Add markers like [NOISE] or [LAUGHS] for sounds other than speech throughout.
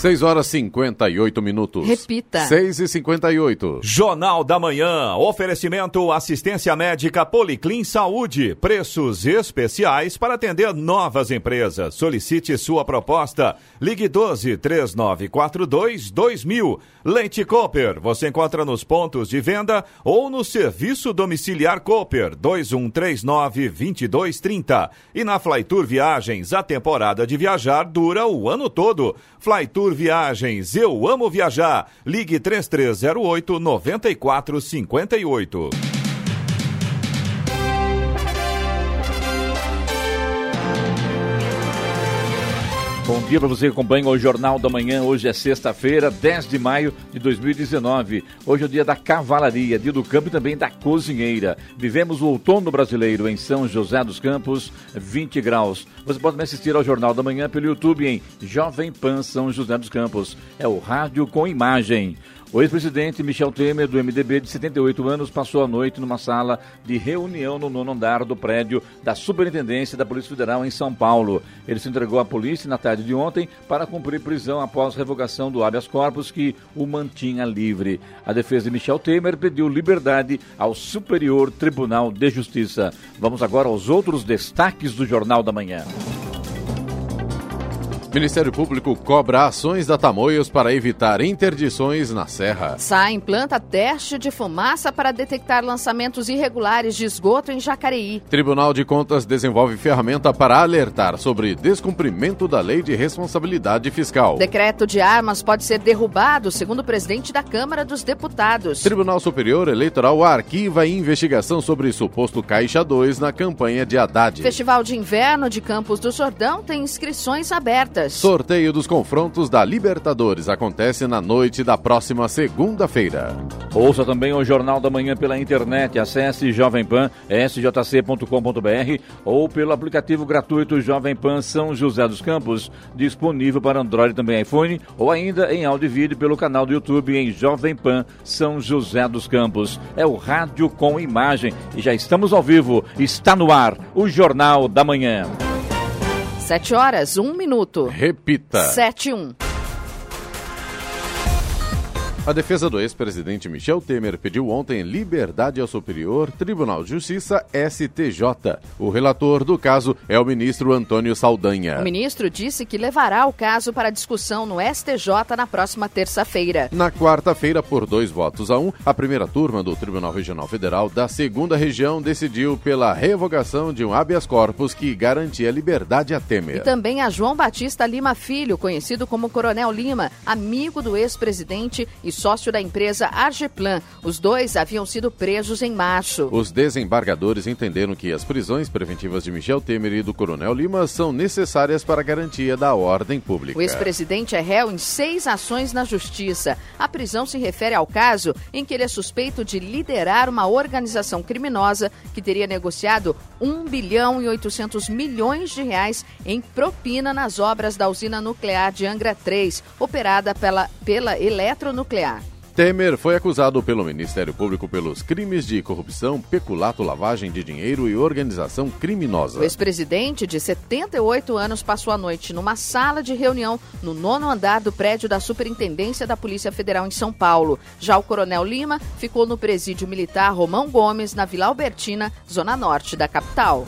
6 horas 58 minutos. Repita. 6 e 58. Jornal da Manhã. Oferecimento assistência médica Policlin Saúde. Preços especiais para atender novas empresas. Solicite sua proposta. Ligue 12 3942 2000. Leite Cooper. Você encontra nos pontos de venda ou no serviço domiciliar Cooper 2139 2230. E na Flytour Viagens, a temporada de viajar dura o ano todo. Flytour Viagens, eu amo viajar. Ligue 3308 9458. Bom dia para você que acompanha o Jornal da Manhã. Hoje é sexta-feira, 10 de maio de 2019. Hoje é o dia da cavalaria, dia do campo e também da cozinheira. Vivemos o outono brasileiro em São José dos Campos, 20 graus. Você pode me assistir ao Jornal da Manhã pelo YouTube em Jovem Pan São José dos Campos. É o rádio com imagem. O ex-presidente Michel Temer, do MDB, de 78 anos, passou a noite numa sala de reunião no nono andar do prédio da Superintendência da Polícia Federal em São Paulo. Ele se entregou à polícia na tarde de ontem para cumprir prisão após revogação do habeas corpus que o mantinha livre. A defesa de Michel Temer pediu liberdade ao Superior Tribunal de Justiça. Vamos agora aos outros destaques do Jornal da Manhã. Ministério Público cobra ações da Tamoios para evitar interdições na Serra. SAI implanta teste de fumaça para detectar lançamentos irregulares de esgoto em Jacareí. Tribunal de Contas desenvolve ferramenta para alertar sobre descumprimento da Lei de Responsabilidade Fiscal. Decreto de armas pode ser derrubado, segundo o presidente da Câmara dos Deputados. Tribunal Superior Eleitoral arquiva investigação sobre suposto Caixa 2 na campanha de Haddad. Festival de Inverno de Campos do Jordão tem inscrições abertas. Sorteio dos confrontos da Libertadores acontece na noite da próxima segunda-feira. Ouça também o Jornal da Manhã pela internet. Acesse Jovem Pan, sjc.com.br ou pelo aplicativo gratuito Jovem Pan São José dos Campos, disponível para Android e também iPhone, ou ainda em áudio e vídeo pelo canal do YouTube em Jovem Pan São José dos Campos. É o rádio com imagem e já estamos ao vivo. Está no ar o Jornal da Manhã. Sete horas, um minuto. Repita. Sete, um. A defesa do ex-presidente Michel Temer pediu ontem liberdade ao Superior Tribunal de Justiça STJ. O relator do caso é o ministro Antônio Saldanha. O ministro disse que levará o caso para discussão no STJ na próxima terça-feira. Na quarta-feira, por dois votos a um, a primeira turma do Tribunal Regional Federal da segunda região decidiu pela revogação de um habeas corpus que garantia liberdade a Temer. E também a João Batista Lima Filho, conhecido como Coronel Lima, amigo do ex-presidente e sócio da empresa Argeplan. Os dois haviam sido presos em março. Os desembargadores entenderam que as prisões preventivas de Michel Temer e do Coronel Lima são necessárias para a garantia da ordem pública. O ex-presidente é réu em seis ações na justiça. A prisão se refere ao caso em que ele é suspeito de liderar uma organização criminosa que teria negociado 1 bilhão e 800 milhões de reais em propina nas obras da usina nuclear de Angra 3, operada pela, pela Eletronuclear. Temer foi acusado pelo Ministério Público pelos crimes de corrupção, peculato, lavagem de dinheiro e organização criminosa. O ex-presidente, de 78 anos, passou a noite numa sala de reunião no nono andar do prédio da Superintendência da Polícia Federal em São Paulo. Já o coronel Lima ficou no presídio militar Romão Gomes, na Vila Albertina, zona norte da capital.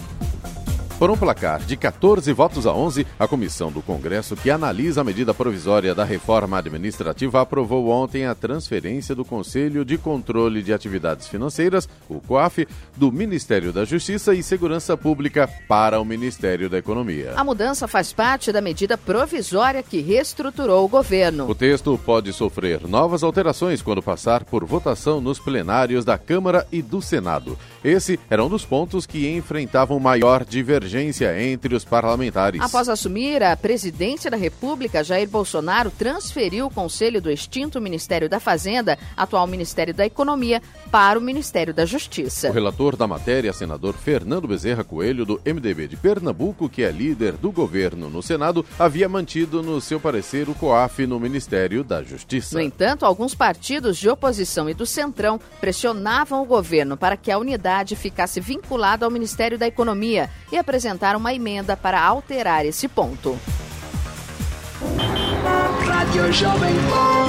Por um placar de 14 votos a 11, a comissão do Congresso que analisa a medida provisória da reforma administrativa aprovou ontem a transferência do Conselho de Controle de Atividades Financeiras, o COAF, do Ministério da Justiça e Segurança Pública para o Ministério da Economia. A mudança faz parte da medida provisória que reestruturou o governo. O texto pode sofrer novas alterações quando passar por votação nos plenários da Câmara e do Senado. Esse era um dos pontos que enfrentavam maior divergência entre os parlamentares. Após assumir a presidência da República, Jair Bolsonaro transferiu o conselho do extinto Ministério da Fazenda, atual Ministério da Economia, para o Ministério da Justiça. O relator da matéria, senador Fernando Bezerra Coelho, do MDB de Pernambuco, que é líder do governo no Senado, havia mantido no seu parecer o COAF no Ministério da Justiça. No entanto, alguns partidos de oposição e do Centrão pressionavam o governo para que a unidade ficasse vinculada ao Ministério da Economia e apresentaram uma emenda para alterar esse ponto.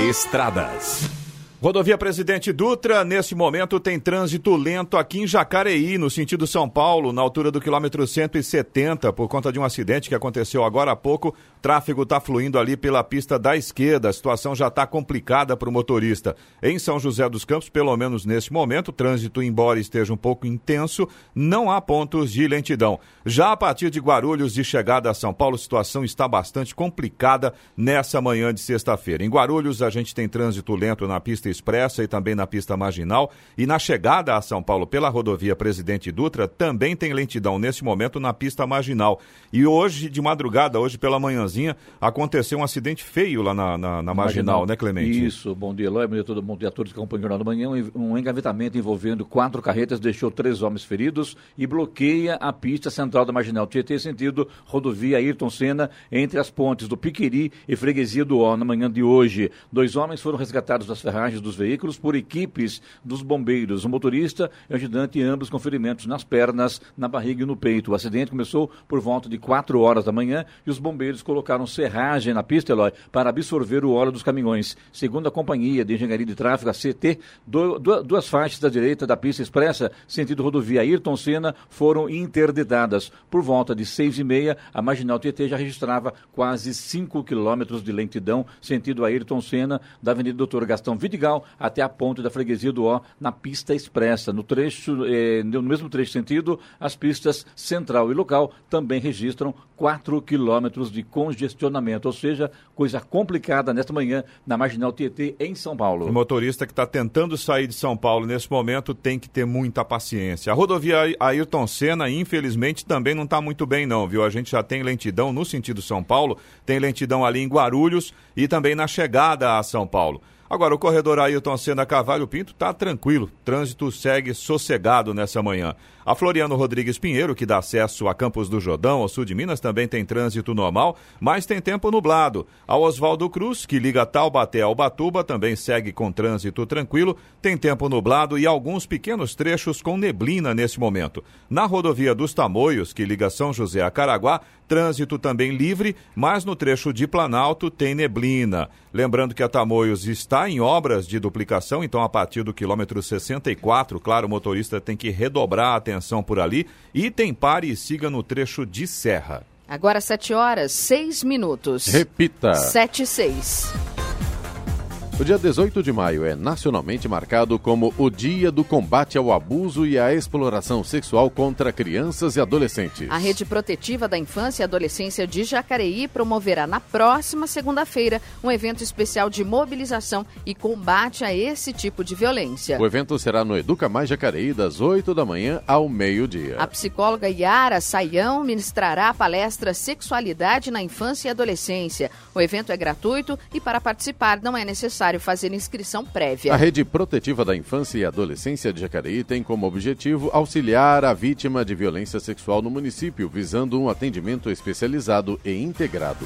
Estradas. Rodovia Presidente Dutra, nesse momento tem trânsito lento aqui em Jacareí, no sentido São Paulo, na altura do quilômetro 170, por conta de um acidente que aconteceu agora há pouco. O tráfego está fluindo ali pela pista da esquerda. A situação já está complicada para o motorista. Em São José dos Campos, pelo menos nesse momento, o trânsito, embora esteja um pouco intenso, não há pontos de lentidão. Já a partir de Guarulhos, de chegada a São Paulo, a situação está bastante complicada nessa manhã de sexta-feira. Em Guarulhos, a gente tem trânsito lento na pista expressa e também na pista marginal. E na chegada a São Paulo pela rodovia Presidente Dutra, também tem lentidão nesse momento na pista marginal. E hoje, de madrugada, hoje pela manhãzinha, aconteceu um acidente feio lá na, na, na marginal, marginal, né, Clemente? Isso, bom dia, Eloy, bom dia, todo, bom dia a todos que acompanham o Jornal da Manhã. Um engavetamento envolvendo quatro carretas deixou três homens feridos e bloqueia a pista central da marginal Tietê, sentido rodovia Ayrton Senna, entre as pontes do Piqueri e Freguesia do Ó, na manhã de hoje. Dois homens foram resgatados das ferragens dos veículos por equipes dos bombeiros. O motorista e o ajudante, ambos com ferimentos nas pernas, na barriga e no peito. O acidente começou por volta de 4 horas da manhã e os bombeiros colocaram serragem na pista, Eloy, para absorver o óleo dos caminhões. Segundo a Companhia de Engenharia de Tráfego, a CT, do, do, duas faixas da direita da pista expressa, sentido rodovia Ayrton Senna, foram interditadas. Por volta de 6 e meia, a Marginal TT já registrava quase 5 quilômetros de lentidão, sentido Ayrton Senna, da Avenida Doutor Gastão Vidigal, até a ponte da freguesia do Ó, na pista expressa. No trecho, eh, no mesmo trecho sentido, as pistas central e local também registram 4 quilômetros de congestionamento, ou seja, coisa complicada nesta manhã na Marginal Tietê, em São Paulo. O motorista que está tentando sair de São Paulo nesse momento tem que ter muita paciência. A rodovia Ayrton Senna, infelizmente, também não está muito bem não, viu? A gente já tem lentidão no sentido São Paulo, tem lentidão ali em Guarulhos e também na chegada a São Paulo. Agora, o corredor Ailton Senna Cavalho Pinto está tranquilo, trânsito segue sossegado nessa manhã. A Floriano Rodrigues Pinheiro, que dá acesso a Campos do Jordão, ao sul de Minas, também tem trânsito normal, mas tem tempo nublado. A Oswaldo Cruz, que liga Taubaté ao Batuba, também segue com trânsito tranquilo, tem tempo nublado e alguns pequenos trechos com neblina nesse momento. Na rodovia dos Tamoios, que liga São José a Caraguá, trânsito também livre, mas no trecho de Planalto tem neblina. Lembrando que a Tamoios está em obras de duplicação, então a partir do quilômetro 64, claro, o motorista tem que redobrar a atenção por ali e tem pare e siga no trecho de serra. Agora 7 horas, 6 minutos. Repita. 7 e 6. O dia 18 de maio é nacionalmente marcado como o Dia do Combate ao Abuso e à Exploração Sexual contra Crianças e Adolescentes. A Rede Protetiva da Infância e Adolescência de Jacareí promoverá na próxima segunda-feira um evento especial de mobilização e combate a esse tipo de violência. O evento será no Educa Mais Jacareí, das 8 da manhã ao meio-dia. A psicóloga Yara Saião ministrará a palestra Sexualidade na Infância e Adolescência. O evento é gratuito e para participar não é necessário necessário fazer inscrição prévia. A Rede Protetiva da Infância e Adolescência de Jacareí tem como objetivo auxiliar a vítima de violência sexual no município, visando um atendimento especializado e integrado.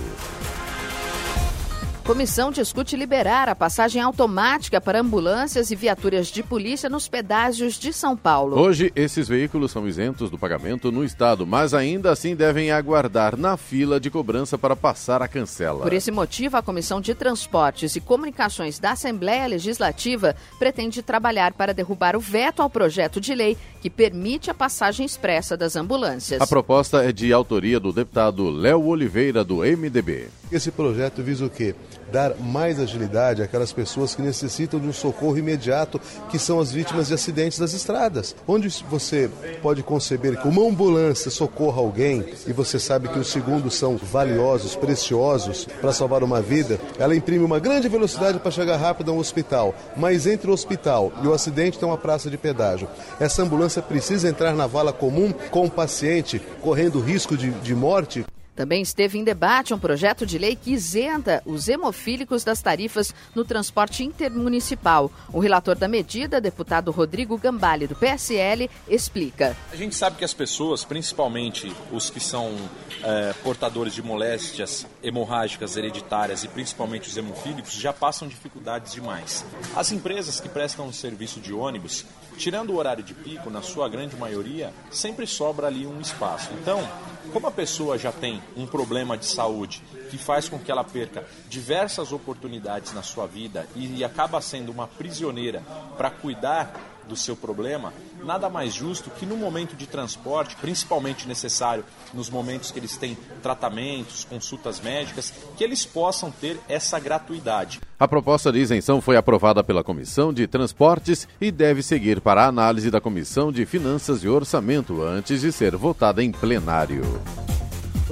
Comissão discute liberar a passagem automática para ambulâncias e viaturas de polícia nos pedágios de São Paulo. Hoje, esses veículos são isentos do pagamento no estado, mas ainda assim devem aguardar na fila de cobrança para passar a cancela. Por esse motivo, a Comissão de Transportes e Comunicações da Assembleia Legislativa pretende trabalhar para derrubar o veto ao projeto de lei que permite a passagem expressa das ambulâncias. A proposta é de autoria do deputado Léo Oliveira, do MDB. Esse projeto visa o quê? Dar mais agilidade àquelas pessoas que necessitam de um socorro imediato, que são as vítimas de acidentes das estradas. Onde você pode conceber que uma ambulância socorra alguém e você sabe que os segundos são valiosos, preciosos para salvar uma vida, ela imprime uma grande velocidade para chegar rápido ao hospital. Mas entre o hospital e o acidente tem uma praça de pedágio. Essa ambulância precisa entrar na vala comum com o paciente correndo risco de, de morte também esteve em debate um projeto de lei que isenta os hemofílicos das tarifas no transporte intermunicipal. O relator da medida, deputado Rodrigo Gambale, do PSL, explica. A gente sabe que as pessoas, principalmente os que são é, portadores de moléstias hemorrágicas hereditárias e principalmente os hemofílicos, já passam dificuldades demais. As empresas que prestam o serviço de ônibus, tirando o horário de pico, na sua grande maioria, sempre sobra ali um espaço. Então, como a pessoa já tem um problema de saúde que faz com que ela perca diversas oportunidades na sua vida e acaba sendo uma prisioneira para cuidar do seu problema, nada mais justo que no momento de transporte, principalmente necessário nos momentos que eles têm tratamentos, consultas médicas, que eles possam ter essa gratuidade. A proposta de isenção foi aprovada pela Comissão de Transportes e deve seguir para a análise da Comissão de Finanças e Orçamento antes de ser votada em plenário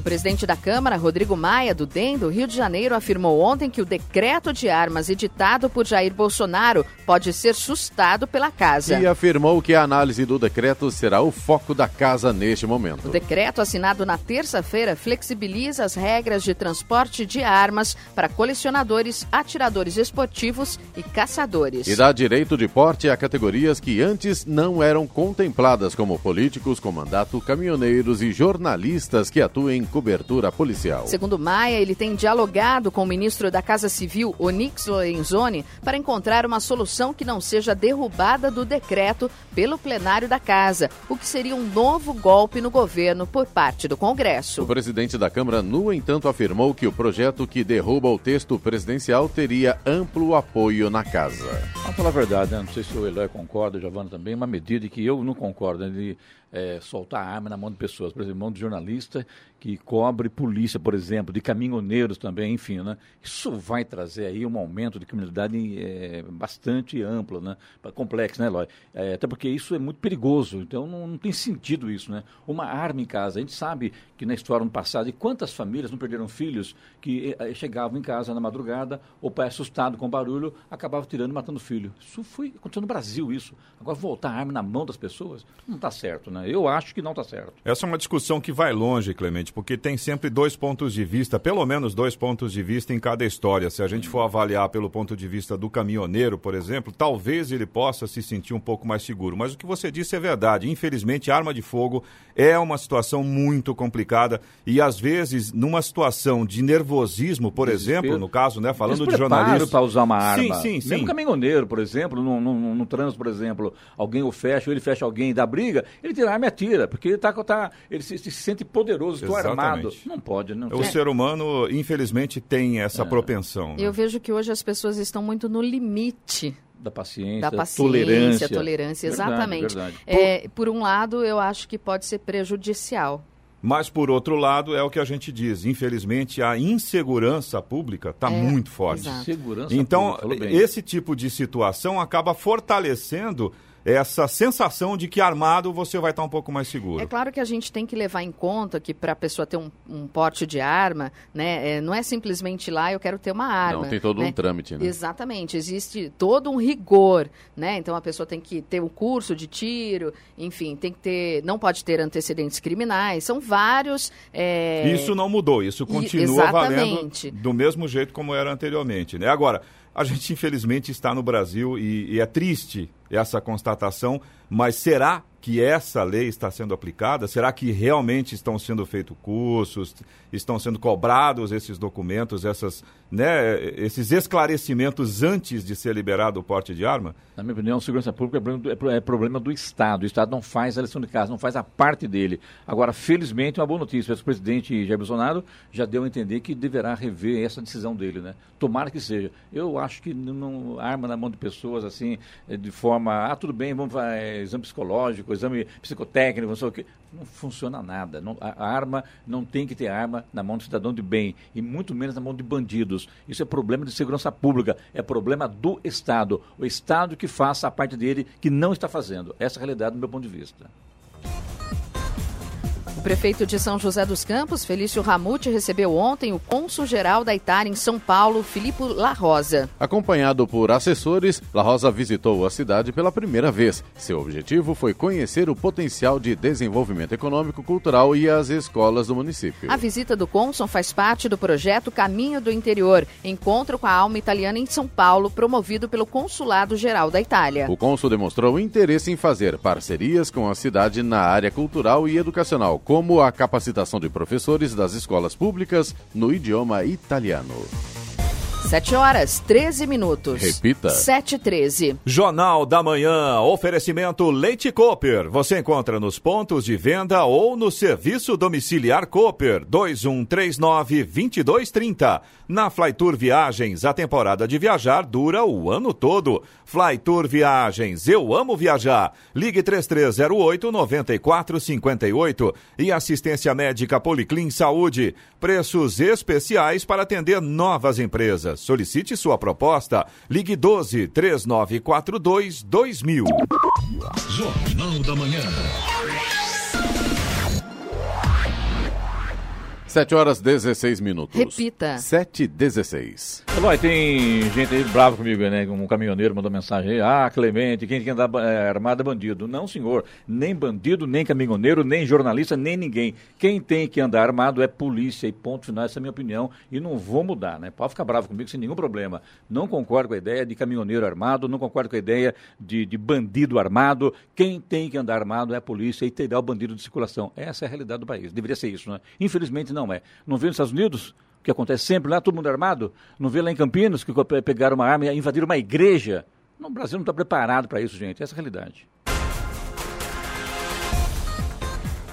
presidente da Câmara, Rodrigo Maia, do DEM do Rio de Janeiro, afirmou ontem que o decreto de armas editado por Jair Bolsonaro pode ser sustado pela casa. E afirmou que a análise do decreto será o foco da casa neste momento. O decreto assinado na terça-feira flexibiliza as regras de transporte de armas para colecionadores, atiradores esportivos e caçadores. E dá direito de porte a categorias que antes não eram contempladas, como políticos com mandato, caminhoneiros e jornalistas que atuem cobertura policial. Segundo Maia, ele tem dialogado com o ministro da Casa Civil, Onix Lorenzoni, para encontrar uma solução que não seja derrubada do decreto pelo plenário da Casa, o que seria um novo golpe no governo por parte do Congresso. O presidente da Câmara, no entanto, afirmou que o projeto que derruba o texto presidencial teria amplo apoio na Casa. Vamos falar a verdade, né? não sei se o Eloy concorda, o Giovanna também, uma medida que eu não concordo, né? É, soltar arma na mão de pessoas, por exemplo, mão de jornalista que cobre polícia, por exemplo, de caminhoneiros também, enfim, né? Isso vai trazer aí um aumento de criminalidade é, bastante amplo, né? Complexo, né, Eloy? É, até porque isso é muito perigoso, então não, não, tem sentido isso, né? Uma arma em casa, a gente sabe que na história no passado, e quantas famílias não perderam filhos que é, chegavam em casa na madrugada, o pai assustado com barulho, acabava tirando e matando o filho. Isso foi acontecendo no Brasil, isso. Agora voltar a arma na mão das pessoas, não está certo, né? Eu acho que não está certo. Essa é uma discussão que vai longe, Clemente, porque tem sempre dois pontos de vista, pelo menos dois pontos de vista em cada história. Se a gente for avaliar pelo ponto de vista do caminhoneiro, por exemplo, talvez ele possa se sentir um pouco mais seguro. Mas o que você disse é verdade. Infelizmente, arma de fogo é uma situação muito complicada e às vezes numa situação de nervosismo, por Desespero. exemplo, no caso, né, falando de jornalista para usar uma arma. Sim, sim, sim. Mesmo caminhoneiro, por exemplo, no, no, no, trânsito, por exemplo, alguém o fecha, ou ele fecha alguém da briga, ele tira a arma e atira, porque ele tá, tá ele se, se sente poderoso, estou armado. Não pode, não. O ser humano, infelizmente, tem essa é. propensão. Né? Eu vejo que hoje as pessoas estão muito no limite da paciência, da paciência, tolerância. tolerância, exatamente. Verdade, verdade. É, por um lado, eu acho que pode ser prejudicial. Mas, por outro lado, é o que a gente diz. Infelizmente, a insegurança pública está é, muito forte. então, pública, esse tipo de situação acaba fortalecendo essa sensação de que armado você vai estar um pouco mais seguro. É claro que a gente tem que levar em conta que para a pessoa ter um, um, porte de arma, né, é, não é simplesmente lá eu quero ter uma arma. Não, tem todo né? um trâmite, né? Exatamente, existe todo um rigor, né? Então a pessoa tem que ter um curso de tiro, enfim, tem que ter, não pode ter antecedentes criminais, são vários. É... Isso não mudou, isso continua valendo do mesmo jeito como era anteriormente, né? Agora, a gente infelizmente está no Brasil e, e é triste essa constatação, mas será que essa lei está sendo aplicada? Será que realmente estão sendo feitos cursos, estão sendo cobrados esses documentos, essas, né, esses esclarecimentos antes de ser liberado o porte de arma? Na minha opinião, segurança pública é, é problema do Estado. O Estado não faz a lição de casa, não faz a parte dele. Agora, felizmente, uma boa notícia. O presidente Jair Bolsonaro já deu a entender que deverá rever essa decisão dele, né? Tomara que seja. Eu acho que não arma na mão de pessoas assim, de forma forma, ah, tudo bem, vamos fazer exame psicológico, exame psicotécnico, não sei o quê. Não funciona nada. Não, a arma não tem que ter arma na mão do cidadão de bem e muito menos na mão de bandidos. Isso é problema de segurança pública, é problema do Estado. O Estado que faça a parte dele que não está fazendo. Essa é a realidade do meu ponto de vista prefeito de São José dos Campos, Felício Ramute, recebeu ontem o cônsul-geral da Itália em São Paulo, Filipe La Rosa. Acompanhado por assessores, La Rosa visitou a cidade pela primeira vez. Seu objetivo foi conhecer o potencial de desenvolvimento econômico, cultural e as escolas do município. A visita do cônsul faz parte do projeto Caminho do Interior, encontro com a alma italiana em São Paulo, promovido pelo Consulado Geral da Itália. O cônsul demonstrou interesse em fazer parcerias com a cidade na área cultural e educacional, como a capacitação de professores das escolas públicas no idioma italiano. 7 horas 13 minutos. Repita. 7 13. Jornal da Manhã. Oferecimento Leite Cooper. Você encontra nos pontos de venda ou no serviço domiciliar Cooper 2139 2230. Na Flytour Viagens, a temporada de viajar dura o ano todo. Flytour Viagens, eu amo viajar. Ligue 3308 9458 e assistência médica Policlin Saúde. Preços especiais para atender novas empresas. Solicite sua proposta. Ligue 12 3942 2000. Jornal da Manhã. 7 horas 16 minutos. Repita. 7 e 16. Eloy, tem gente aí brava comigo, né? Um caminhoneiro mandou mensagem aí. Ah, Clemente, quem tem que andar é, armado é bandido. Não, senhor. Nem bandido, nem caminhoneiro, nem jornalista, nem ninguém. Quem tem que andar armado é polícia. E ponto final, essa é a minha opinião. E não vou mudar, né? Pode ficar bravo comigo sem nenhum problema. Não concordo com a ideia de caminhoneiro armado, não concordo com a ideia de, de bandido armado. Quem tem que andar armado é a polícia e terá o bandido de circulação. Essa é a realidade do país. Deveria ser isso, né? Infelizmente não é. Não nos Estados Unidos? que acontece sempre lá, todo mundo armado. Não vê lá em Campinas que pegaram uma arma e invadiram uma igreja. No Brasil não está preparado para isso, gente. Essa é a realidade.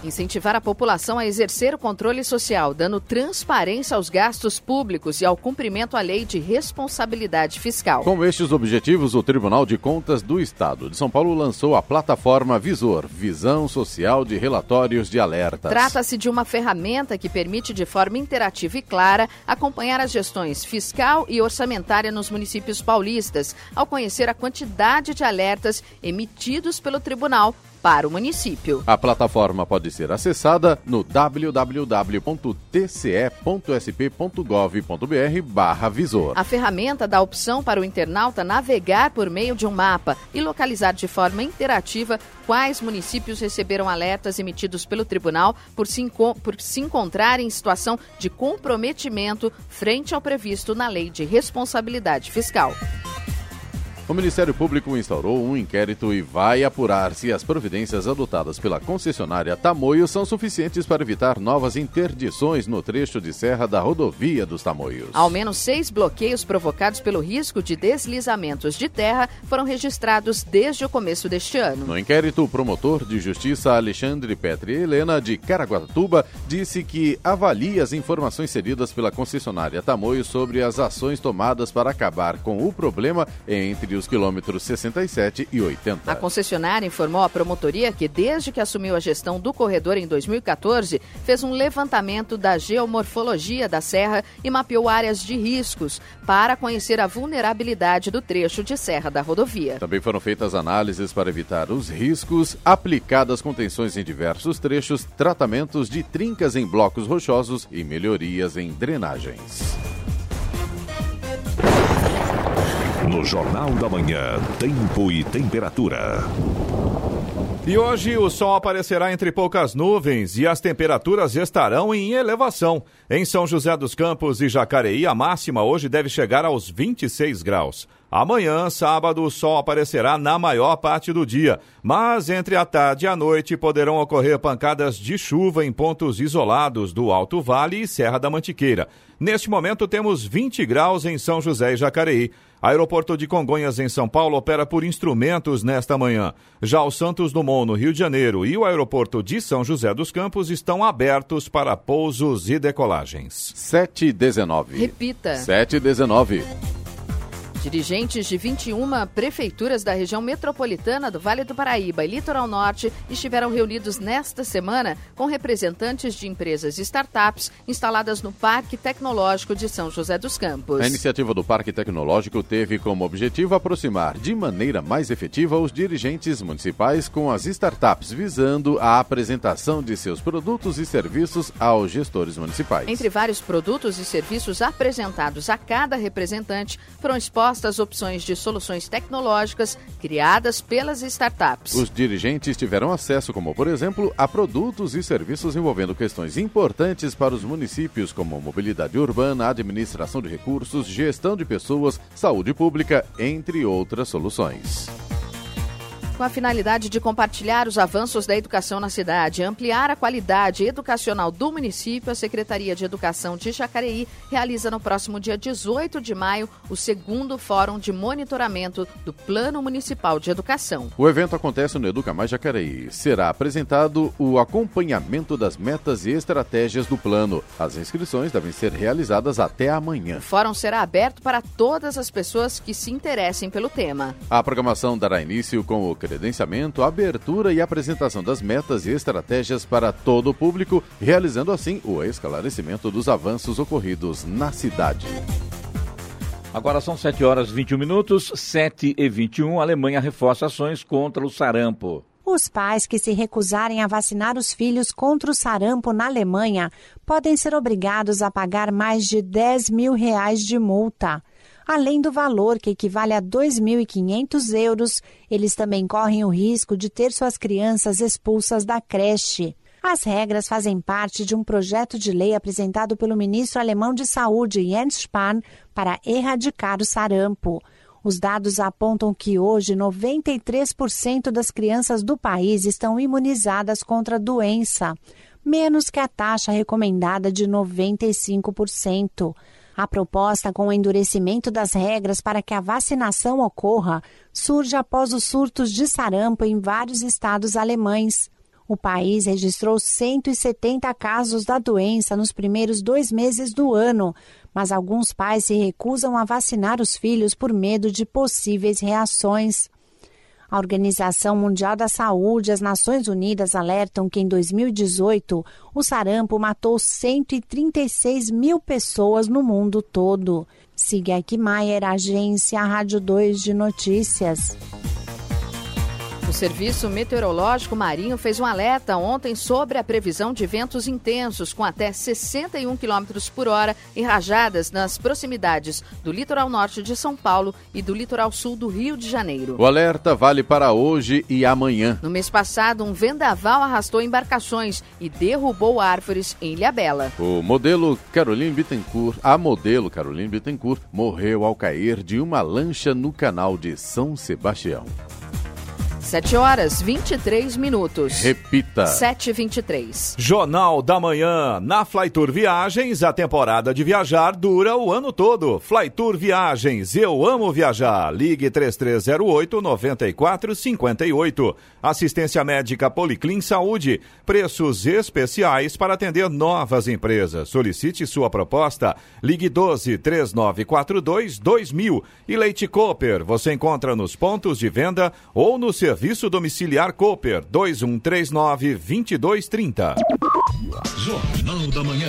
Incentivar a população a exercer o controle social, dando transparência aos gastos públicos e ao cumprimento à lei de responsabilidade fiscal. Com estes objetivos, o Tribunal de Contas do Estado de São Paulo lançou a plataforma Visor, Visão Social de Relatórios de Alertas. Trata-se de uma ferramenta que permite, de forma interativa e clara, acompanhar as gestões fiscal e orçamentária nos municípios paulistas, ao conhecer a quantidade de alertas emitidos pelo tribunal para o município. A plataforma pode ser acessada no www.tce.sp.gov.br visor. A ferramenta dá a opção para o internauta navegar por meio de um mapa e localizar de forma interativa quais municípios receberam alertas emitidos pelo tribunal por se, por se encontrarem em situação de comprometimento frente ao previsto na Lei de Responsabilidade Fiscal. O Ministério Público instaurou um inquérito e vai apurar se as providências adotadas pela concessionária Tamoio são suficientes para evitar novas interdições no trecho de serra da rodovia dos Tamoios. Ao menos seis bloqueios provocados pelo risco de deslizamentos de terra foram registrados desde o começo deste ano. No inquérito, o promotor de justiça Alexandre Petri Helena, de Caraguatatuba, disse que avalia as informações cedidas pela concessionária Tamoio sobre as ações tomadas para acabar com o problema entre os quilômetros 67 e 80. A concessionária informou à promotoria que, desde que assumiu a gestão do corredor em 2014, fez um levantamento da geomorfologia da serra e mapeou áreas de riscos para conhecer a vulnerabilidade do trecho de serra da rodovia. Também foram feitas análises para evitar os riscos, aplicadas contenções em diversos trechos, tratamentos de trincas em blocos rochosos e melhorias em drenagens. No Jornal da Manhã, Tempo e Temperatura. E hoje o sol aparecerá entre poucas nuvens e as temperaturas estarão em elevação. Em São José dos Campos e Jacareí, a máxima hoje deve chegar aos 26 graus. Amanhã, sábado, o sol aparecerá na maior parte do dia, mas entre a tarde e a noite poderão ocorrer pancadas de chuva em pontos isolados do Alto Vale e Serra da Mantiqueira. Neste momento temos 20 graus em São José e Jacareí. Aeroporto de Congonhas, em São Paulo, opera por instrumentos nesta manhã. Já o Santos Dumont, no Rio de Janeiro, e o aeroporto de São José dos Campos estão abertos para pousos e decolagens. 7 e 19. Repita. 7 e 19. Dirigentes de 21 prefeituras da região metropolitana do Vale do Paraíba e Litoral Norte estiveram reunidos nesta semana com representantes de empresas e startups instaladas no Parque Tecnológico de São José dos Campos. A iniciativa do Parque Tecnológico teve como objetivo aproximar de maneira mais efetiva os dirigentes municipais com as startups, visando a apresentação de seus produtos e serviços aos gestores municipais. Entre vários produtos e serviços apresentados a cada representante, foram expostos as opções de soluções tecnológicas criadas pelas startups. Os dirigentes tiveram acesso, como por exemplo, a produtos e serviços envolvendo questões importantes para os municípios, como mobilidade urbana, administração de recursos, gestão de pessoas, saúde pública, entre outras soluções com a finalidade de compartilhar os avanços da educação na cidade, ampliar a qualidade educacional do município, a Secretaria de Educação de Jacareí realiza no próximo dia 18 de maio o segundo Fórum de Monitoramento do Plano Municipal de Educação. O evento acontece no Educa Mais Jacareí. Será apresentado o acompanhamento das metas e estratégias do plano. As inscrições devem ser realizadas até amanhã. O fórum será aberto para todas as pessoas que se interessem pelo tema. A programação dará início com o credenciamento, abertura e apresentação das metas e estratégias para todo o público, realizando assim o esclarecimento dos avanços ocorridos na cidade. Agora são 7 horas e 21 minutos, 7 e 21. A Alemanha reforça ações contra o sarampo. Os pais que se recusarem a vacinar os filhos contra o sarampo na Alemanha podem ser obrigados a pagar mais de 10 mil reais de multa. Além do valor, que equivale a 2.500 euros, eles também correm o risco de ter suas crianças expulsas da creche. As regras fazem parte de um projeto de lei apresentado pelo ministro alemão de Saúde, Jens Spahn, para erradicar o sarampo. Os dados apontam que hoje 93% das crianças do país estão imunizadas contra a doença, menos que a taxa recomendada de 95%. A proposta com o endurecimento das regras para que a vacinação ocorra surge após os surtos de sarampo em vários estados alemães. O país registrou 170 casos da doença nos primeiros dois meses do ano, mas alguns pais se recusam a vacinar os filhos por medo de possíveis reações. A Organização Mundial da Saúde e as Nações Unidas alertam que em 2018 o sarampo matou 136 mil pessoas no mundo todo. Siga Maier, agência Rádio 2 de Notícias. O Serviço Meteorológico Marinho fez um alerta ontem sobre a previsão de ventos intensos com até 61 km por hora e rajadas nas proximidades do litoral norte de São Paulo e do litoral sul do Rio de Janeiro. O alerta vale para hoje e amanhã. No mês passado, um vendaval arrastou embarcações e derrubou árvores em Ilhabela. O modelo Caroline Bittencourt, a modelo Caroline Bittencourt, morreu ao cair de uma lancha no canal de São Sebastião. 7 horas 23 minutos. Repita. 7h23. Jornal da Manhã. Na Flytour Viagens, a temporada de viajar dura o ano todo. Flytour Viagens, eu amo viajar. Ligue 3308-9458. Assistência médica Policlin Saúde. Preços especiais para atender novas empresas. Solicite sua proposta. Ligue 12 3942 2000. E Leite Cooper, você encontra nos pontos de venda ou no serviço Serviço Domiciliar Cooper 2139 2230. Jornal da Manhã.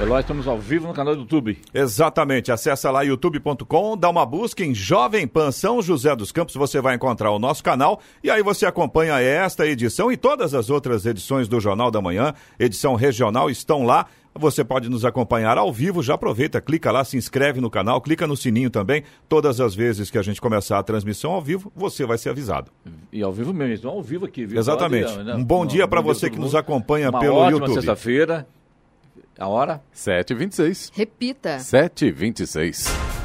Eloy, estamos ao vivo no canal do YouTube. Exatamente, acessa lá youtube.com, dá uma busca em Jovem Pan São José dos Campos, você vai encontrar o nosso canal e aí você acompanha esta edição e todas as outras edições do Jornal da Manhã, edição regional, estão lá você pode nos acompanhar ao vivo, já aproveita, clica lá, se inscreve no canal, clica no sininho também. Todas as vezes que a gente começar a transmissão ao vivo, você vai ser avisado. E ao vivo mesmo, ao vivo aqui. Viu? Exatamente. Né? Um bom dia para você que nos acompanha Uma pelo ótima YouTube. sexta-feira. A hora? 7h26. Repita. 7h26.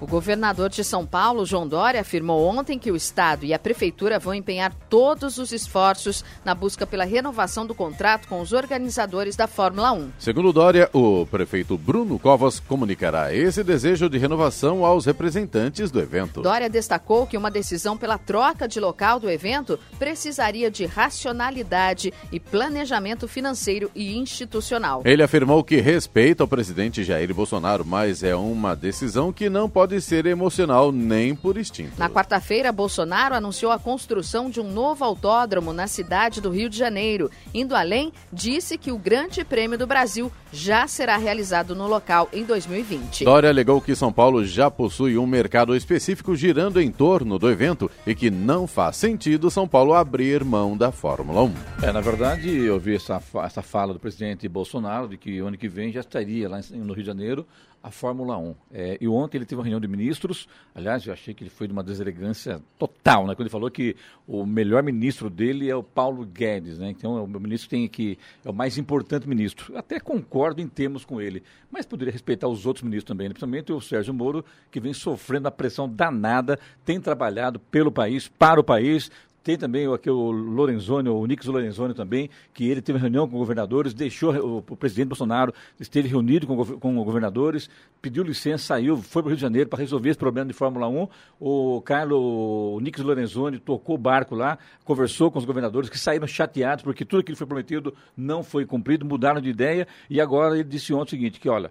O governador de São Paulo, João Dória, afirmou ontem que o Estado e a Prefeitura vão empenhar todos os esforços na busca pela renovação do contrato com os organizadores da Fórmula 1. Segundo Dória, o prefeito Bruno Covas comunicará esse desejo de renovação aos representantes do evento. Dória destacou que uma decisão pela troca de local do evento precisaria de racionalidade e planejamento financeiro e institucional. Ele afirmou que respeita o presidente Jair Bolsonaro, mas é uma decisão que não pode pode ser emocional nem por instinto. Na quarta-feira, Bolsonaro anunciou a construção de um novo autódromo na cidade do Rio de Janeiro. Indo além, disse que o Grande Prêmio do Brasil já será realizado no local em 2020. Dória alegou que São Paulo já possui um mercado específico girando em torno do evento e que não faz sentido São Paulo abrir mão da Fórmula 1. É, na verdade, eu vi essa, essa fala do presidente Bolsonaro de que o ano que vem já estaria lá no Rio de Janeiro a Fórmula 1. É, e ontem ele teve uma reunião de ministros, aliás, eu achei que ele foi de uma deselegância total, né? Quando ele falou que o melhor ministro dele é o Paulo Guedes, né? Então, é o ministro tem que é o mais importante ministro. Eu até concordo em termos com ele, mas poderia respeitar os outros ministros também, né? principalmente o Sérgio Moro, que vem sofrendo a pressão danada, tem trabalhado pelo país, para o país, tem também aqui o Lorenzoni, o Nix Lorenzoni também, que ele teve reunião com governadores, deixou o, presidente Bolsonaro, esteve reunido com, com governadores, pediu licença, saiu, foi para o Rio de Janeiro para resolver esse problema de Fórmula 1. O Carlos, o Nix Lorenzoni tocou o barco lá, conversou com os governadores que saíram chateados porque tudo que lhe foi prometido não foi cumprido, mudaram de ideia e agora ele disse ontem o seguinte, que olha,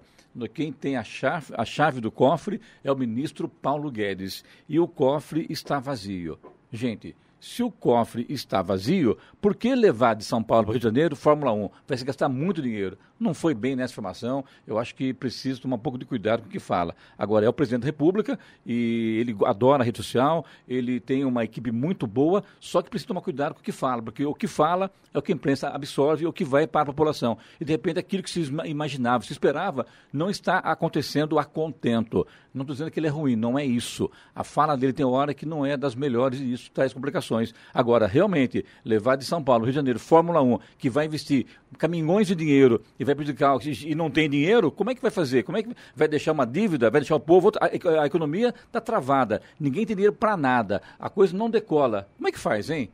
quem tem a chave, a chave do cofre é o ministro Paulo Guedes e o cofre está vazio. Gente, se o cofre está vazio, por que levar de São Paulo para o Rio de Janeiro Fórmula 1? Vai se gastar muito dinheiro não foi bem nessa formação. Eu acho que precisa tomar um pouco de cuidado com o que fala. Agora, é o presidente da República e ele adora a rede social, ele tem uma equipe muito boa, só que precisa tomar cuidado com o que fala, porque o que fala é o que a imprensa absorve, o que vai para a população. E, de repente, aquilo que se imaginava, se esperava, não está acontecendo a contento. Não estou dizendo que ele é ruim, não é isso. A fala dele tem hora que não é das melhores e isso traz complicações. Agora, realmente, levar de São Paulo, Rio de Janeiro, Fórmula 1, que vai investir caminhões de dinheiro e vai prejudicar e não tem dinheiro, como é que vai fazer? Como é que vai deixar uma dívida? Vai deixar o povo. A, a economia está travada. Ninguém tem dinheiro para nada. A coisa não decola. Como é que faz, hein?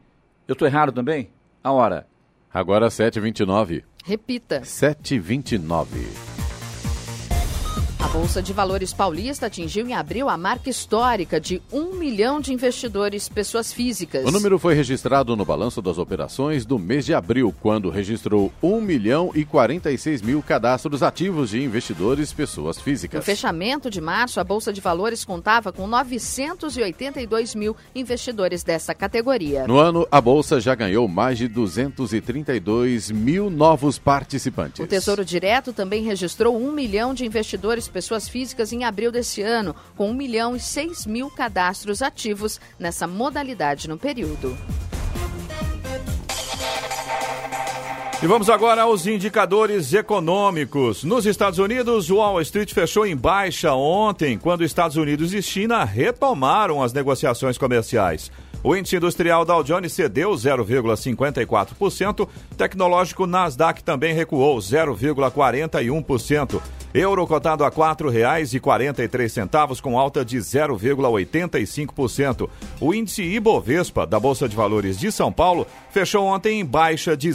Eu estou errado também? A hora. Agora 7h29. Repita. 7h29. Bolsa de Valores paulista atingiu em abril a marca histórica de um milhão de investidores pessoas físicas. O número foi registrado no balanço das operações do mês de abril, quando registrou 1 milhão e 46 mil cadastros ativos de investidores pessoas físicas. No fechamento de março, a Bolsa de Valores contava com 982 mil investidores dessa categoria. No ano, a Bolsa já ganhou mais de 232 mil novos participantes. O Tesouro Direto também registrou 1 milhão de investidores pessoas pessoas físicas em abril desse ano, com 1 milhão e 6 mil cadastros ativos nessa modalidade no período. E vamos agora aos indicadores econômicos. Nos Estados Unidos, o Wall Street fechou em baixa ontem, quando Estados Unidos e China retomaram as negociações comerciais. O índice industrial Dow Jones cedeu 0,54%, tecnológico Nasdaq também recuou 0,41%. Euro cotado a R$ 4,43, com alta de 0,85%. O índice Ibovespa da Bolsa de Valores de São Paulo fechou ontem em baixa de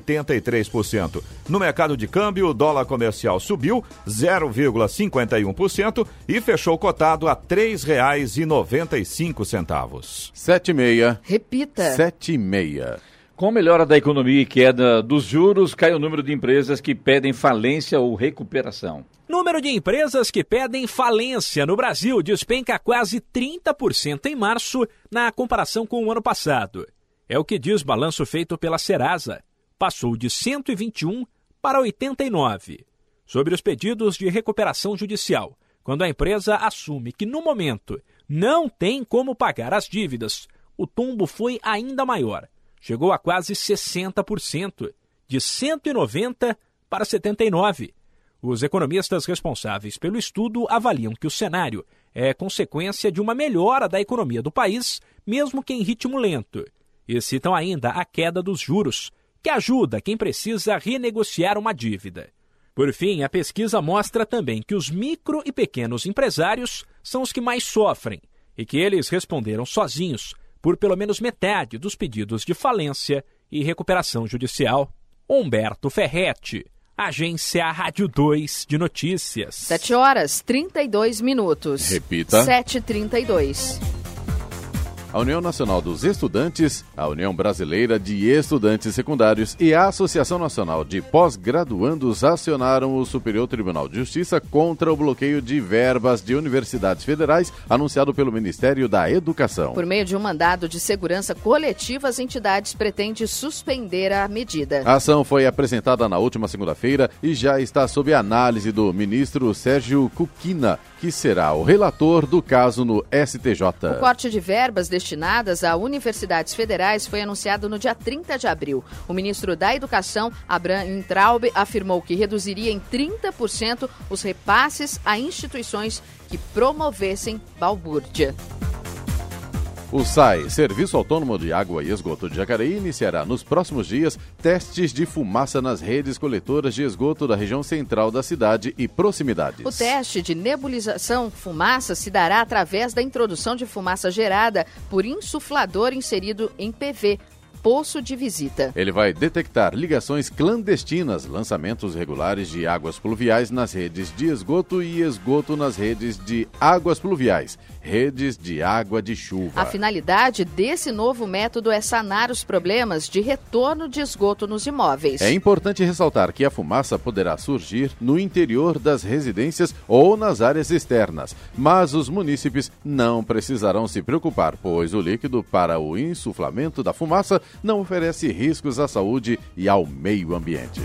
0,83%. No mercado de câmbio, o dólar comercial subiu 0,51% e fechou cotado a R$ 3,95. Sete e meia. Repita. Sete e meia. Com melhora da economia e queda dos juros, cai o número de empresas que pedem falência ou recuperação. Número de empresas que pedem falência no Brasil despenca quase 30% em março na comparação com o ano passado. É o que diz balanço feito pela Serasa. Passou de 121 para 89. Sobre os pedidos de recuperação judicial, quando a empresa assume que no momento não tem como pagar as dívidas, o tombo foi ainda maior chegou a quase 60%, de 190 para 79. Os economistas responsáveis pelo estudo avaliam que o cenário é consequência de uma melhora da economia do país, mesmo que em ritmo lento. E citam ainda a queda dos juros, que ajuda quem precisa renegociar uma dívida. Por fim, a pesquisa mostra também que os micro e pequenos empresários são os que mais sofrem e que eles responderam sozinhos por pelo menos metade dos pedidos de falência e recuperação judicial. Humberto Ferretti, Agência Rádio 2 de Notícias. 7 horas 32 minutos. Repita. 7h32. A União Nacional dos Estudantes, a União Brasileira de Estudantes Secundários e a Associação Nacional de Pós-Graduandos acionaram o Superior Tribunal de Justiça contra o bloqueio de verbas de universidades federais anunciado pelo Ministério da Educação. Por meio de um mandado de segurança coletiva, as entidades pretendem suspender a medida. A ação foi apresentada na última segunda-feira e já está sob análise do ministro Sérgio Cuquina, que será o relator do caso no STJ. O corte de verbas destinadas a universidades federais foi anunciado no dia 30 de abril. O ministro da Educação, Abraham Traub, afirmou que reduziria em 30% os repasses a instituições que promovessem balbúrdia. O SAI, Serviço Autônomo de Água e Esgoto de Jacareí, iniciará nos próximos dias testes de fumaça nas redes coletoras de esgoto da região central da cidade e proximidades. O teste de nebulização fumaça se dará através da introdução de fumaça gerada por insuflador inserido em PV, poço de visita. Ele vai detectar ligações clandestinas, lançamentos regulares de águas pluviais nas redes de esgoto e esgoto nas redes de águas pluviais, redes de água de chuva. A finalidade desse novo método é sanar os problemas de retorno de esgoto nos imóveis. É importante ressaltar que a fumaça poderá surgir no interior das residências ou nas áreas externas, mas os munícipes não precisarão se preocupar, pois o líquido para o insuflamento da fumaça não oferece riscos à saúde e ao meio ambiente.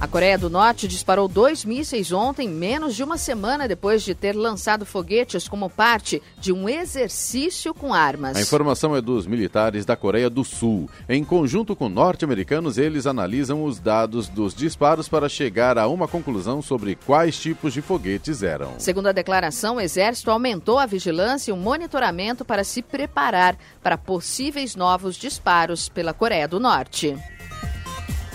A Coreia do Norte disparou dois mísseis ontem, menos de uma semana depois de ter lançado foguetes como parte de um exercício com armas. A informação é dos militares da Coreia do Sul. Em conjunto com norte-americanos, eles analisam os dados dos disparos para chegar a uma conclusão sobre quais tipos de foguetes eram. Segundo a declaração, o Exército aumentou a vigilância e o monitoramento para se preparar para possíveis novos disparos pela Coreia do Norte.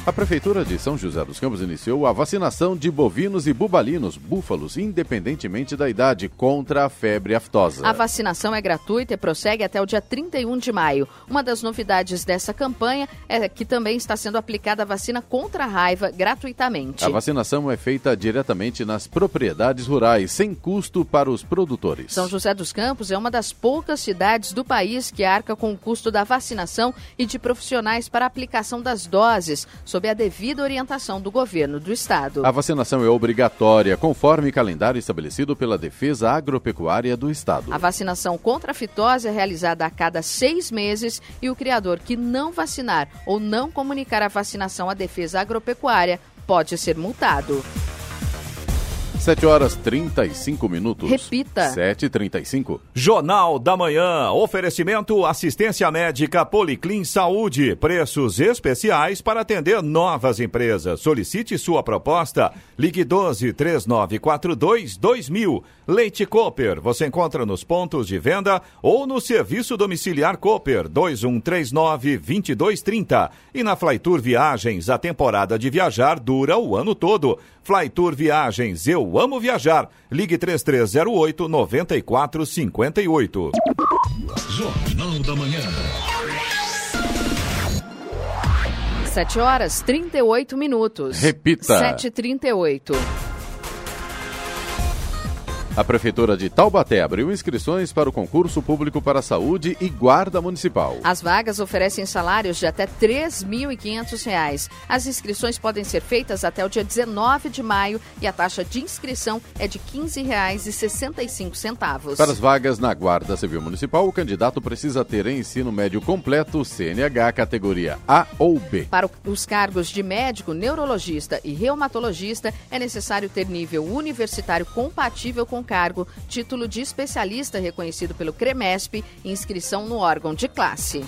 A Prefeitura de São José dos Campos iniciou a vacinação de bovinos e bubalinos, búfalos, independentemente da idade, contra a febre aftosa. A vacinação é gratuita e prossegue até o dia 31 de maio. Uma das novidades dessa campanha é que também está sendo aplicada a vacina contra a raiva gratuitamente. A vacinação é feita diretamente nas propriedades rurais, sem custo para os produtores. São José dos Campos é uma das poucas cidades do país que arca com o custo da vacinação e de profissionais para a aplicação das doses sob a devida orientação do governo do estado. A vacinação é obrigatória, conforme calendário estabelecido pela Defesa Agropecuária do Estado. A vacinação contra a fitose é realizada a cada seis meses e o criador que não vacinar ou não comunicar a vacinação à Defesa Agropecuária pode ser multado. 7 horas 35 minutos. Repita. 7h35. Jornal da Manhã. Oferecimento assistência médica Policlin Saúde. Preços especiais para atender novas empresas. Solicite sua proposta. Ligue 12 3942 2000. Leite Cooper. Você encontra nos pontos de venda ou no serviço domiciliar Cooper 2139 2230. E na Flytour Viagens, a temporada de viajar dura o ano todo. Flytour Viagens, eu amo viajar. Ligue 3308 9458. Jornal da Manhã. 7 horas 38 minutos. Repita. 7h38. A Prefeitura de Taubaté abriu inscrições para o concurso público para saúde e guarda municipal. As vagas oferecem salários de até R$ 3.500. As inscrições podem ser feitas até o dia 19 de maio e a taxa de inscrição é de R$ 15,65. Para as vagas na Guarda Civil Municipal, o candidato precisa ter ensino médio completo, CNH categoria A ou B. Para os cargos de médico, neurologista e reumatologista, é necessário ter nível universitário compatível com cargo, título de especialista reconhecido pelo CREMESP inscrição no órgão de classe.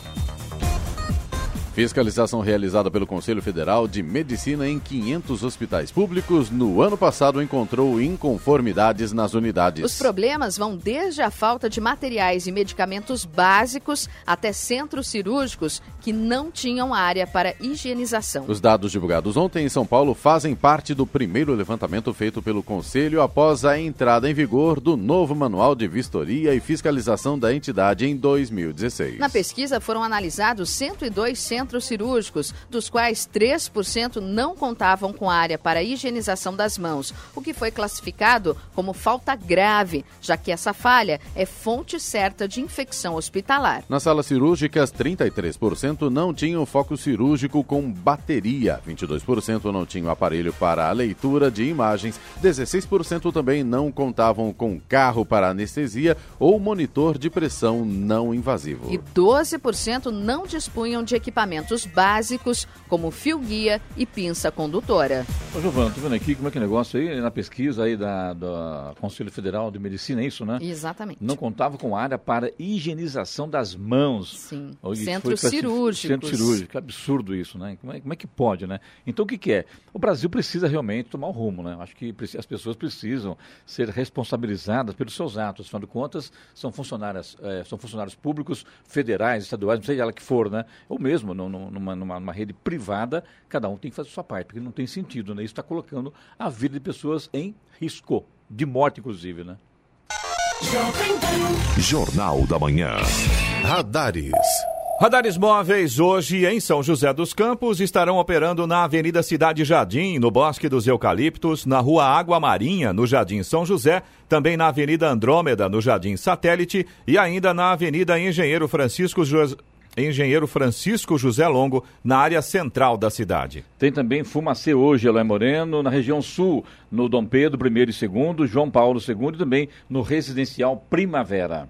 Fiscalização realizada pelo Conselho Federal de Medicina em 500 hospitais públicos no ano passado encontrou inconformidades nas unidades. Os problemas vão desde a falta de materiais e medicamentos básicos até centros cirúrgicos que não tinham área para higienização. Os dados divulgados ontem em São Paulo fazem parte do primeiro levantamento feito pelo Conselho após a entrada em vigor do novo Manual de Vistoria e Fiscalização da entidade em 2016. Na pesquisa foram analisados 102 centros centros cirúrgicos, dos quais 3% não contavam com área para higienização das mãos, o que foi classificado como falta grave, já que essa falha é fonte certa de infecção hospitalar. Nas salas cirúrgicas, 33% não tinham foco cirúrgico com bateria, 22% não tinham aparelho para a leitura de imagens, 16% também não contavam com carro para anestesia ou monitor de pressão não invasivo. E 12% não dispunham de equipamento equipamentos básicos, como fio-guia e pinça condutora. Ô, Giovana, tô vendo aqui como é que é o negócio aí, na pesquisa aí da, da Conselho Federal de Medicina, é isso, né? Exatamente. Não contava com área para higienização das mãos. Sim, centros cirúrgicos. Centro cirúrgico, absurdo isso, né? Como é, como é que pode, né? Então, o que, que é? O Brasil precisa realmente tomar o rumo, né? Acho que as pessoas precisam ser responsabilizadas pelos seus atos. Afinal de contas, são funcionários, é, são funcionários públicos, federais, estaduais, não sei ela que for, né? Ou mesmo no, numa, numa, numa, rede privada, cada um tem que fazer a sua parte, porque não tem sentido, né? Isso está colocando a vida de pessoas em risco, de morte, inclusive, né? Jornal da Manhã. Radares. Radares móveis hoje em São José dos Campos estarão operando na Avenida Cidade Jardim, no Bosque dos Eucaliptos, na Rua Água Marinha, no Jardim São José, também na Avenida Andrômeda, no Jardim Satélite e ainda na Avenida Engenheiro Francisco José Engenheiro Francisco José Longo, na área central da cidade. Tem também Fumacê hoje, Eloy Moreno, na região sul, no Dom Pedro I e II, João Paulo II e também no Residencial Primavera.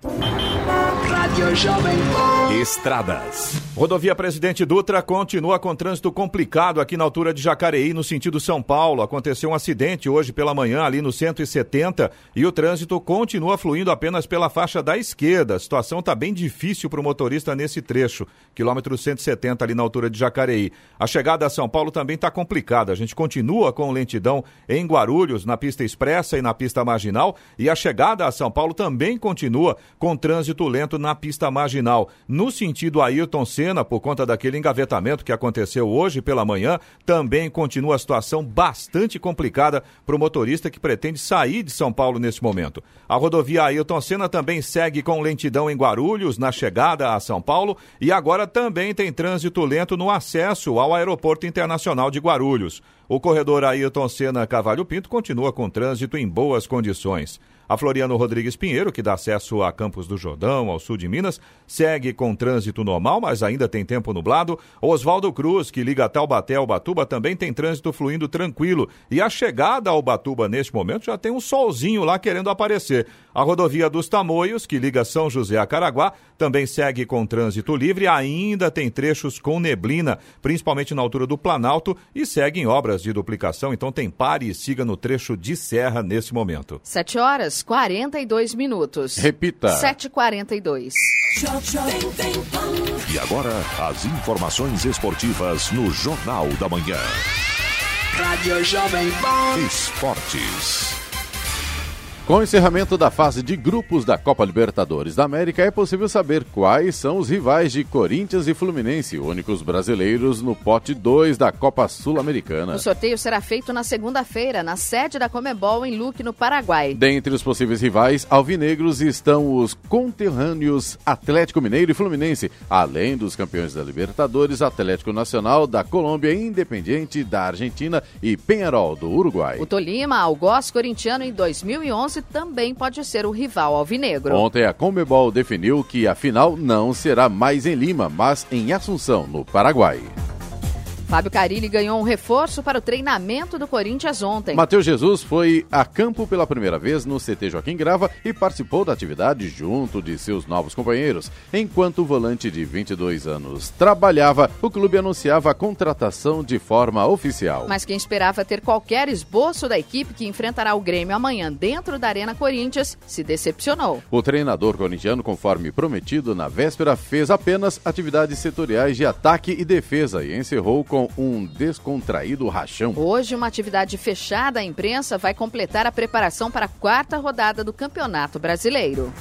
Estradas. Rodovia Presidente Dutra continua com trânsito complicado aqui na altura de Jacareí, no sentido São Paulo. Aconteceu um acidente hoje pela manhã ali no 170 e o trânsito continua fluindo apenas pela faixa da esquerda. A situação está bem difícil para o motorista nesse trecho, quilômetro 170 ali na altura de Jacareí. A chegada a São Paulo também está complicada. A gente continua com lentidão em Guarulhos, na pista expressa e na pista marginal, e a chegada a São Paulo também continua com trânsito lento na pista marginal. No sentido Ayrton Senna, por conta daquele engavetamento que aconteceu hoje pela manhã, também continua a situação bastante complicada para o motorista que pretende sair de São Paulo nesse momento. A rodovia Ayrton Senna também segue com lentidão em Guarulhos, na chegada a São Paulo, e agora também tem trânsito lento no acesso ao Aeroporto Internacional de Guarulhos. O corredor Ayrton Senna Cavalho Pinto continua com trânsito em boas condições. A Floriano Rodrigues Pinheiro, que dá acesso a Campos do Jordão, ao sul de Minas, segue com trânsito normal, mas ainda tem tempo nublado. Oswaldo Cruz, que liga Taubaté ao Batuba, também tem trânsito fluindo tranquilo. E a chegada ao Batuba, neste momento, já tem um solzinho lá querendo aparecer. A rodovia dos Tamoios, que liga São José a Caraguá, também segue com trânsito livre. Ainda tem trechos com neblina, principalmente na altura do Planalto, e segue em obras de duplicação. Então tem pare e siga no trecho de serra nesse momento. Sete horas, 42 minutos. Repita. 7h42. E agora, as informações esportivas no Jornal da Manhã. Rádio Jovem Pan. Esportes. Com o encerramento da fase de grupos da Copa Libertadores da América, é possível saber quais são os rivais de Corinthians e Fluminense, únicos brasileiros no pote 2 da Copa Sul-Americana. O sorteio será feito na segunda-feira, na sede da Comebol, em Luque, no Paraguai. Dentre os possíveis rivais alvinegros estão os conterrâneos Atlético Mineiro e Fluminense, além dos campeões da Libertadores, Atlético Nacional da Colômbia, Independiente da Argentina e Penharol do Uruguai. O Tolima, algoz corintiano em 2011, também pode ser o rival alvinegro. Ontem a Comebol definiu que a final não será mais em Lima, mas em Assunção, no Paraguai. Fábio Carilli ganhou um reforço para o treinamento do Corinthians ontem. Matheus Jesus foi a campo pela primeira vez no CT Joaquim Grava e participou da atividade junto de seus novos companheiros. Enquanto o volante de 22 anos trabalhava, o clube anunciava a contratação de forma oficial. Mas quem esperava ter qualquer esboço da equipe que enfrentará o Grêmio amanhã dentro da Arena Corinthians se decepcionou. O treinador corintiano, conforme prometido na véspera, fez apenas atividades setoriais de ataque e defesa e encerrou com com um descontraído rachão. Hoje, uma atividade fechada à imprensa vai completar a preparação para a quarta rodada do Campeonato Brasileiro.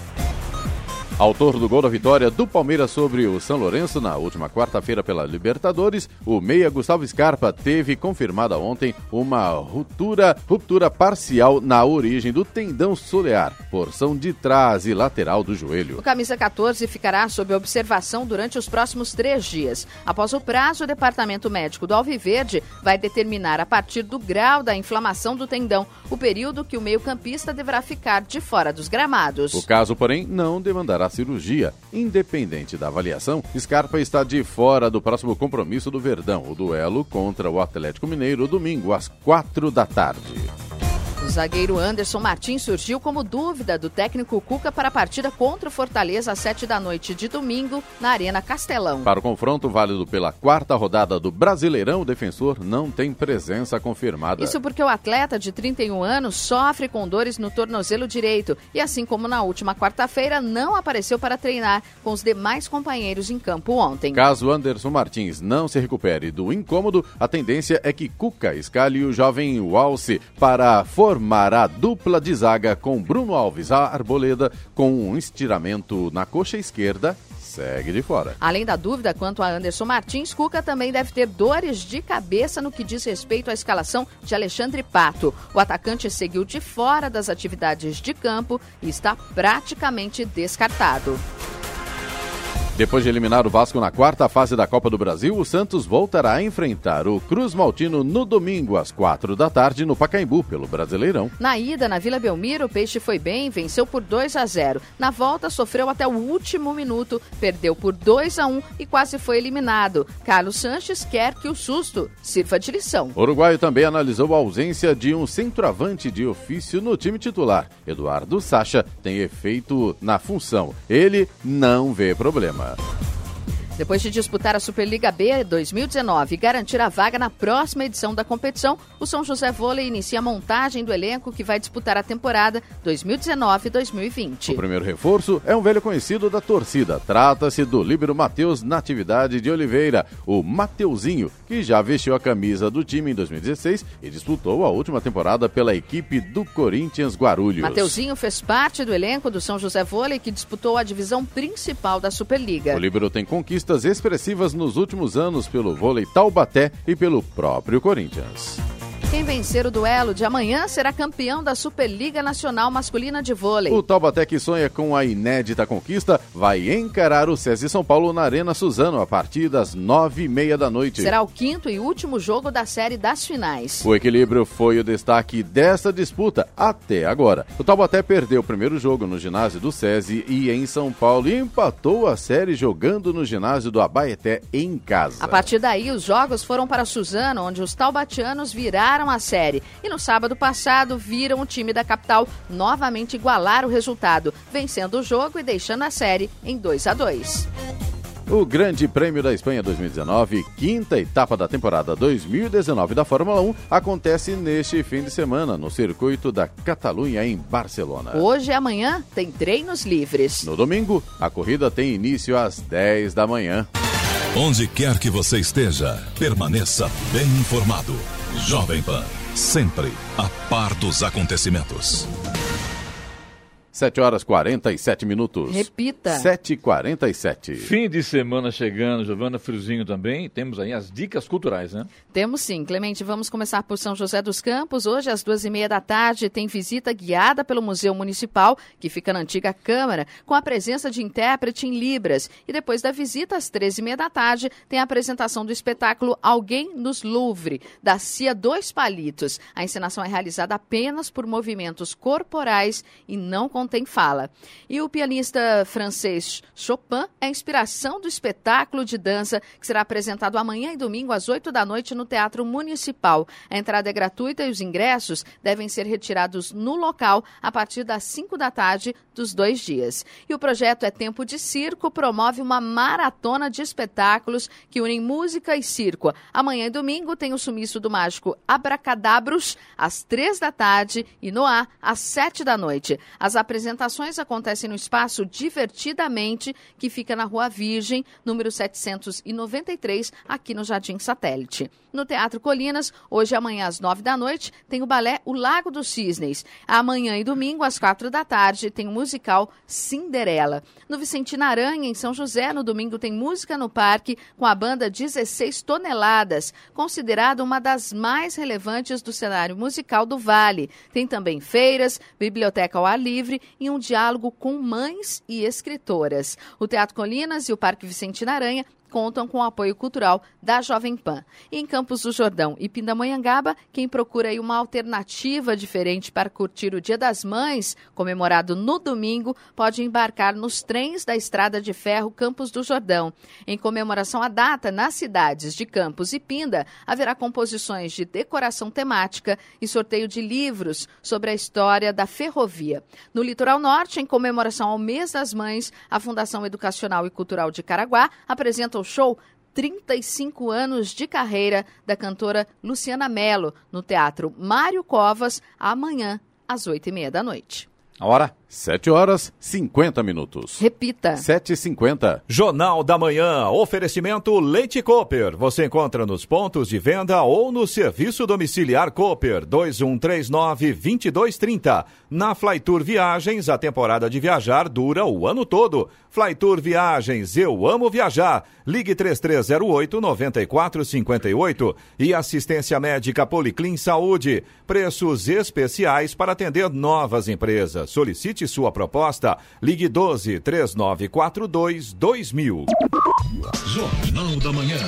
Autor do gol da vitória do Palmeiras sobre o São Lourenço na última quarta-feira pela Libertadores, o meia Gustavo Scarpa teve confirmada ontem uma ruptura, ruptura parcial na origem do tendão solear, porção de trás e lateral do joelho. O camisa 14 ficará sob observação durante os próximos três dias. Após o prazo, o departamento médico do Alviverde vai determinar a partir do grau da inflamação do tendão o período que o meio-campista deverá ficar de fora dos gramados. O caso, porém, não demandará a cirurgia. Independente da avaliação, Scarpa está de fora do próximo compromisso do Verdão, o duelo contra o Atlético Mineiro, domingo às quatro da tarde. O zagueiro Anderson Martins surgiu como dúvida do técnico Cuca para a partida contra o Fortaleza às 7 da noite de domingo na Arena Castelão. Para o confronto válido pela quarta rodada do Brasileirão, o defensor não tem presença confirmada. Isso porque o atleta de 31 anos sofre com dores no tornozelo direito e, assim como na última quarta-feira, não apareceu para treinar com os demais companheiros em campo ontem. Caso Anderson Martins não se recupere do incômodo, a tendência é que Cuca escale o jovem Walse para formar formar a dupla de zaga com Bruno Alves, a Arboleda, com um estiramento na coxa esquerda segue de fora. Além da dúvida quanto a Anderson Martins, Cuca também deve ter dores de cabeça no que diz respeito à escalação de Alexandre Pato. O atacante seguiu de fora das atividades de campo e está praticamente descartado. Depois de eliminar o Vasco na quarta fase da Copa do Brasil, o Santos voltará a enfrentar o Cruz Maltino no domingo às quatro da tarde no Pacaembu pelo Brasileirão. Na ida na Vila Belmiro, o Peixe foi bem, venceu por 2 a 0. Na volta sofreu até o último minuto, perdeu por 2 a 1 e quase foi eliminado. Carlos Sanches quer que o susto sirva de lição. O uruguaio também analisou a ausência de um centroavante de ofício no time titular. Eduardo Sacha tem efeito na função. Ele não vê problema. Uh, Depois de disputar a Superliga B 2019 e garantir a vaga na próxima edição da competição, o São José Vôlei inicia a montagem do elenco que vai disputar a temporada 2019-2020. O primeiro reforço é um velho conhecido da torcida. Trata-se do líbero Matheus Natividade de Oliveira, o Mateuzinho, que já vestiu a camisa do time em 2016 e disputou a última temporada pela equipe do Corinthians Guarulhos. Mateuzinho fez parte do elenco do São José Vôlei que disputou a divisão principal da Superliga. O líbero tem conquista conquistas expressivas nos últimos anos pelo vôlei Taubaté e pelo próprio Corinthians. Quem vencer o duelo de amanhã será campeão da Superliga Nacional Masculina de Vôlei. O Taubaté que sonha com a inédita conquista vai encarar o SESI São Paulo na Arena Suzano a partir das nove e meia da noite. Será o quinto e último jogo da série das finais. O equilíbrio foi o destaque dessa disputa até agora. O Taubaté perdeu o primeiro jogo no ginásio do SESI e em São Paulo e empatou a série jogando no ginásio do Abaeté em casa. A partir daí, os jogos foram para Suzano, onde os taubatianos viraram a série e no sábado passado viram o time da capital novamente igualar o resultado, vencendo o jogo e deixando a série em 2 a 2. O Grande Prêmio da Espanha 2019, quinta etapa da temporada 2019 da Fórmula 1, acontece neste fim de semana no circuito da Catalunha em Barcelona. Hoje e amanhã tem treinos livres. No domingo, a corrida tem início às 10 da manhã. Onde quer que você esteja, permaneça bem informado. Jovem Pan, sempre a par dos acontecimentos. 7 horas 47 minutos. Repita. 7h47. Fim de semana chegando, Giovana Friozinho também. Temos aí as dicas culturais, né? Temos sim. Clemente, vamos começar por São José dos Campos. Hoje, às duas e meia da tarde, tem visita guiada pelo Museu Municipal, que fica na antiga Câmara, com a presença de intérprete em Libras. E depois da visita, às três e meia da tarde, tem a apresentação do espetáculo Alguém nos Louvre, da Cia Dois Palitos. A encenação é realizada apenas por movimentos corporais e não com não tem fala. E o pianista francês Chopin é a inspiração do espetáculo de dança que será apresentado amanhã e domingo às 8 da noite no Teatro Municipal. A entrada é gratuita e os ingressos devem ser retirados no local a partir das 5 da tarde dos dois dias. E o projeto É Tempo de Circo promove uma maratona de espetáculos que unem música e circo. Amanhã e domingo tem o sumiço do mágico Abracadabros às três da tarde e no ar às sete da noite. As apresentações acontecem no espaço Divertidamente, que fica na Rua Virgem, número 793, aqui no Jardim Satélite. No Teatro Colinas, hoje e amanhã às nove da noite, tem o balé O Lago dos Cisnes. Amanhã e domingo, às quatro da tarde, tem o musical Cinderela. No Vicentina Aranha, em São José, no domingo tem música no parque com a banda 16 Toneladas, considerada uma das mais relevantes do cenário musical do Vale. Tem também feiras, biblioteca ao ar livre e um diálogo com mães e escritoras. O Teatro Colinas e o Parque Vicentina Aranha contam com o apoio cultural da Jovem Pan. Em Campos do Jordão e Pindamonhangaba, quem procura uma alternativa diferente para curtir o Dia das Mães, comemorado no domingo, pode embarcar nos trens da Estrada de Ferro Campos do Jordão. Em comemoração à data, nas cidades de Campos e Pinda, haverá composições de decoração temática e sorteio de livros sobre a história da ferrovia. No litoral norte, em comemoração ao Mês das Mães, a Fundação Educacional e Cultural de Caraguá apresenta o show 35 anos de carreira da cantora Luciana Mello no Teatro Mário Covas, amanhã, às 8h30 da noite. A hora? 7 horas 50 minutos. Repita. 7h50. Jornal da Manhã. Oferecimento Leite Cooper. Você encontra nos pontos de venda ou no serviço domiciliar Cooper 2139-2230. Na Flytour Viagens, a temporada de viajar dura o ano todo. Flytour Viagens, eu amo viajar. Ligue 3308-9458. E assistência médica Policlin Saúde. Preços especiais para atender novas empresas. Solicite sua proposta. Ligue 12 3942 2000. Jornal da Manhã.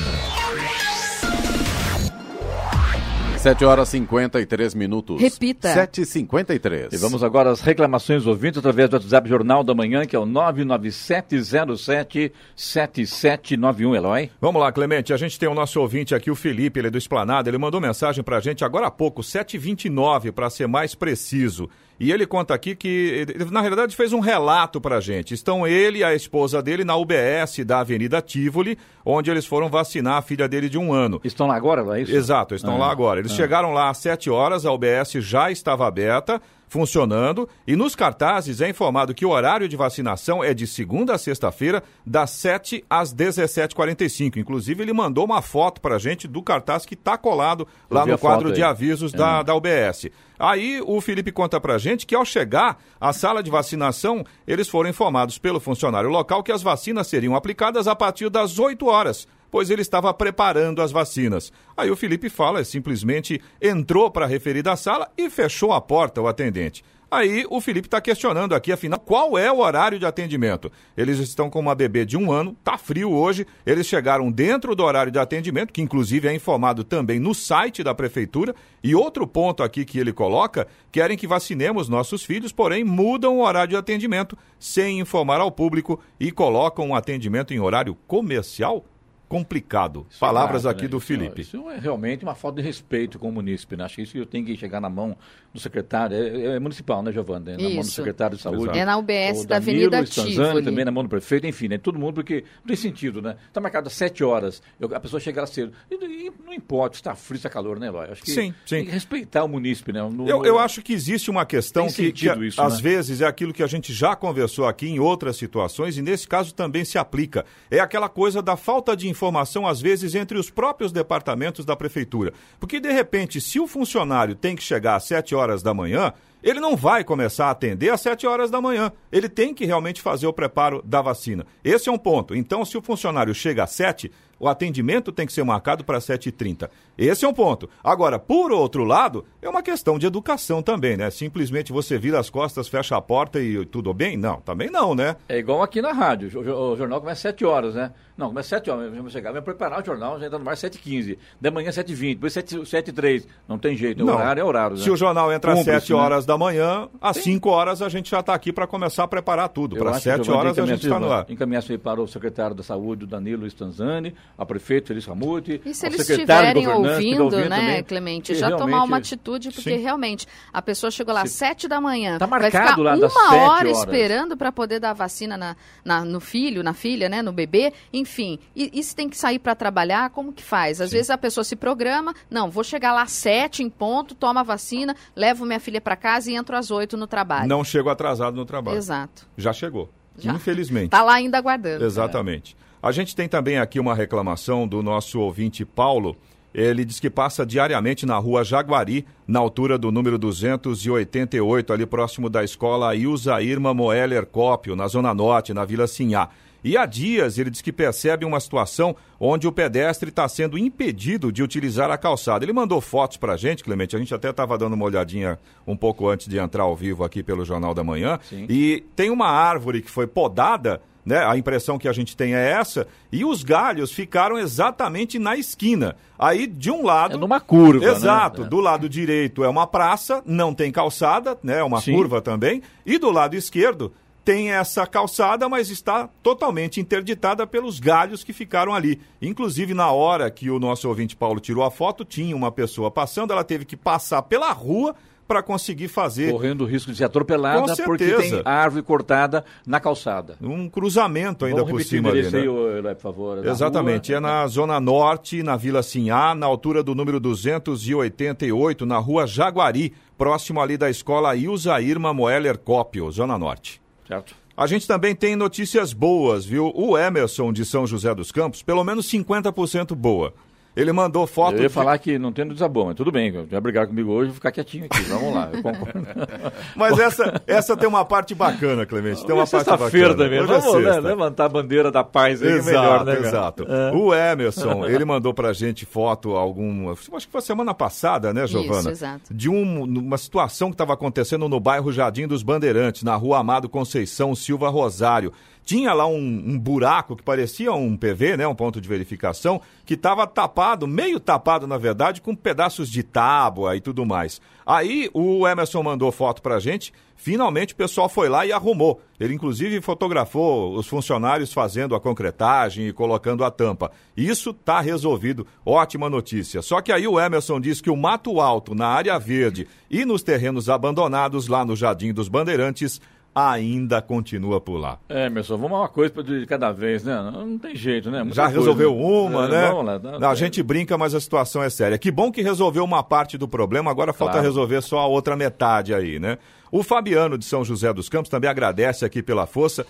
7 horas 53 minutos. Repita. 7h53. E vamos agora às reclamações ouvintes através do WhatsApp Jornal da Manhã, que é o 997077791, Eloy. Vamos lá, Clemente. A gente tem o nosso ouvinte aqui, o Felipe, ele é do Esplanada. Ele mandou mensagem pra gente agora há pouco, 7h29, para ser mais preciso. E ele conta aqui que, na realidade, fez um relato pra gente. Estão ele e a esposa dele na UBS da Avenida Tivoli, onde eles foram vacinar a filha dele de um ano. Estão lá agora, não é isso? Exato, estão Ah. lá agora. Eles Ah. chegaram lá às 7 horas, a UBS já estava aberta, funcionando, e nos cartazes é informado que o horário de vacinação é de segunda a sexta-feira, das 7 às 17h45. Inclusive, ele mandou uma foto pra gente do cartaz que está colado lá no a quadro de avisos da, É. da UBS. Aí o Felipe conta pra gente que ao chegar à sala de vacinação, eles foram informados pelo funcionário local que as vacinas seriam aplicadas a partir das 8 horas, pois ele estava preparando as vacinas. Aí o Felipe fala, simplesmente entrou para a referida sala e fechou a porta o atendente. Aí o Felipe está questionando aqui, afinal, qual é o horário de atendimento? Eles estão com uma bebê de um ano, tá frio hoje, eles chegaram dentro do horário de atendimento, que inclusive é informado também no site da prefeitura. E outro ponto aqui que ele coloca, querem que vacinemos nossos filhos, porém mudam o horário de atendimento sem informar ao público e colocam o atendimento em horário comercial? Complicado. Isso é Palavras grave, aqui né? do Isso- Felipe. Isso é realmente uma falta de respeito com o munícipe, né? Acho que isso tem que chegar na mão do secretário, é, é municipal, né, Giovana? É na mão do Isso. secretário de saúde. É na UBS da Avenida Tivoli. também na mão do prefeito, enfim, né? Todo mundo, porque não tem sentido, né? Está marcado às 7 horas, eu- a pessoa chega lá cedo. E, e não importa se está frio, se está calor, né, Eloy? Acho que Sim, sim. tem que respeitar o munícipe, né? No- Eu, no- eu acho que existe uma questão que, que isso, às né? vezes é aquilo que a gente já conversou aqui em outras situações e nesse caso também se aplica. É aquela coisa da falta de informação, às vezes, entre os próprios departamentos da prefeitura. Porque, de repente, se o funcionário tem que chegar às 7 horas da manhã, ele não vai começar a atender às 7 horas da manhã. Ele tem que realmente fazer o preparo da vacina. Esse é um ponto. Então, se o funcionário chega às 7, o atendimento tem que ser marcado para 7h30. Esse é um ponto. Agora, por outro lado, é uma questão de educação também, né? Simplesmente você vira as costas, fecha a porta e tudo bem? Não, também não, né? É igual aqui na rádio. O, jo- o jornal começa às 7 horas, né? Não, começa às 7 horas. Vamos chegar, vamos preparar o jornal, já entra no ar às 7h15. Da manhã, 7h20, depois 7 7h03. Não tem jeito, o horário é horário. Se né? o jornal entra às Cumpre-se, 7 né? horas da manhã, às 5 horas a gente já está aqui para começar a preparar tudo. Para 7 horas a gente está no ar. Encaminhar isso aí para o secretário da Saúde, o Danilo Stanzani, a prefeito Elis Ramuti, E se ao eles secretário estiverem que ouvindo, tá ouvindo né, também, Clemente, já tomar uma atitude, porque Sim. realmente a pessoa chegou lá às Se- 7 da manhã, Tá vai ficar uma sete hora horas. esperando para poder dar vacina na, na- no filho, na filha, né, no bebê, enfim. E, e se tem que sair para trabalhar, como que faz? Às vezes a pessoa se programa, não, vou chegar lá às 7 em ponto, tomo a vacina, levo minha filha para casa e entro às 8 no trabalho. Não chego atrasado no trabalho. Exato. Já chegou. Já. Infelizmente. Tá lá ainda aguardando. Exatamente. A gente tem também aqui uma reclamação do nosso ouvinte Paulo. Ele diz que passa diariamente na rua Jaguari, na altura do número 288, ali próximo da escola Ilza Irma Moeller Cópio, na Zona Norte, na Vila Sinhá. E há dias ele diz que percebe uma situação onde o pedestre está sendo impedido de utilizar a calçada. Ele mandou fotos para a gente, Clemente, a gente até estava dando uma olhadinha um pouco antes de entrar ao vivo aqui pelo Jornal da Manhã. Sim. E tem uma árvore que foi podada né? A impressão que a gente tem é essa, e os galhos ficaram exatamente na esquina. Aí, de um lado. É numa curva, né? Exato. É. Do lado direito é uma praça, não tem calçada, né? É uma Sim. curva também. E do lado esquerdo tem essa calçada, mas está totalmente interditada pelos galhos que ficaram ali. Inclusive, na hora que o nosso ouvinte Paulo tirou a foto, tinha uma pessoa passando, ela teve que passar pela rua para conseguir fazer Correndo o risco de ser atropelada porque tem árvore cortada na calçada. um cruzamento ainda Vamos por cima ali, né? aí, por favor. Exatamente, rua. é na Zona Norte, na Vila Sinhá, na altura do número 288, na rua Jaguari, próximo ali da escola Ilza Irma Moeller Cópio, Zona Norte. Certo. A gente também tem notícias boas, viu? O Emerson de São José dos Campos, pelo menos 50% boa. Ele mandou foto. Eu ia de- falar que não tem no desabão, mas tudo bem. Vai brigar comigo hoje, vou ficar quietinho aqui. Vamos lá, eu concordo. [LAUGHS] Mas essa, essa tem uma parte bacana, Clemente. Tem uma é parte bacana. sexta-feira também. Hoje é Vamos né, sexta. levantar a bandeira da paz aí, é Exato, melhor, né, exato. É. O Emerson, ele mandou pra gente foto algum, acho que foi semana passada, né, Giovana? Isso, exato. De um- uma situação que estava acontecendo no bairro Jardim dos Bandeirantes, na rua Amado Conceição Silva Rosário. Tinha lá um, um buraco que parecia um PV, né, um ponto de verificação, que estava tapado, meio tapado na verdade, com pedaços de tábua e tudo mais. Aí o Emerson mandou foto pra gente, finalmente o pessoal foi lá e arrumou. Ele inclusive fotografou os funcionários fazendo a concretagem e colocando a tampa. Isso tá resolvido, ótima notícia. Só que aí o Emerson diz que o mato alto na área verde e nos terrenos abandonados lá no Jardim dos Bandeirantes ainda continua por lá. É, Emerson, vamos uma coisa de cada vez, né? Não, não tem jeito, né? Muita Já coisa, resolveu uma, É, né? Lá. tá- Não, a gente brinca, mas a situação é séria. Que bom que resolveu uma parte do problema, agora falta Claro. resolver só a outra metade aí, né? O Fabiano de São José dos Campos também agradece aqui pela força.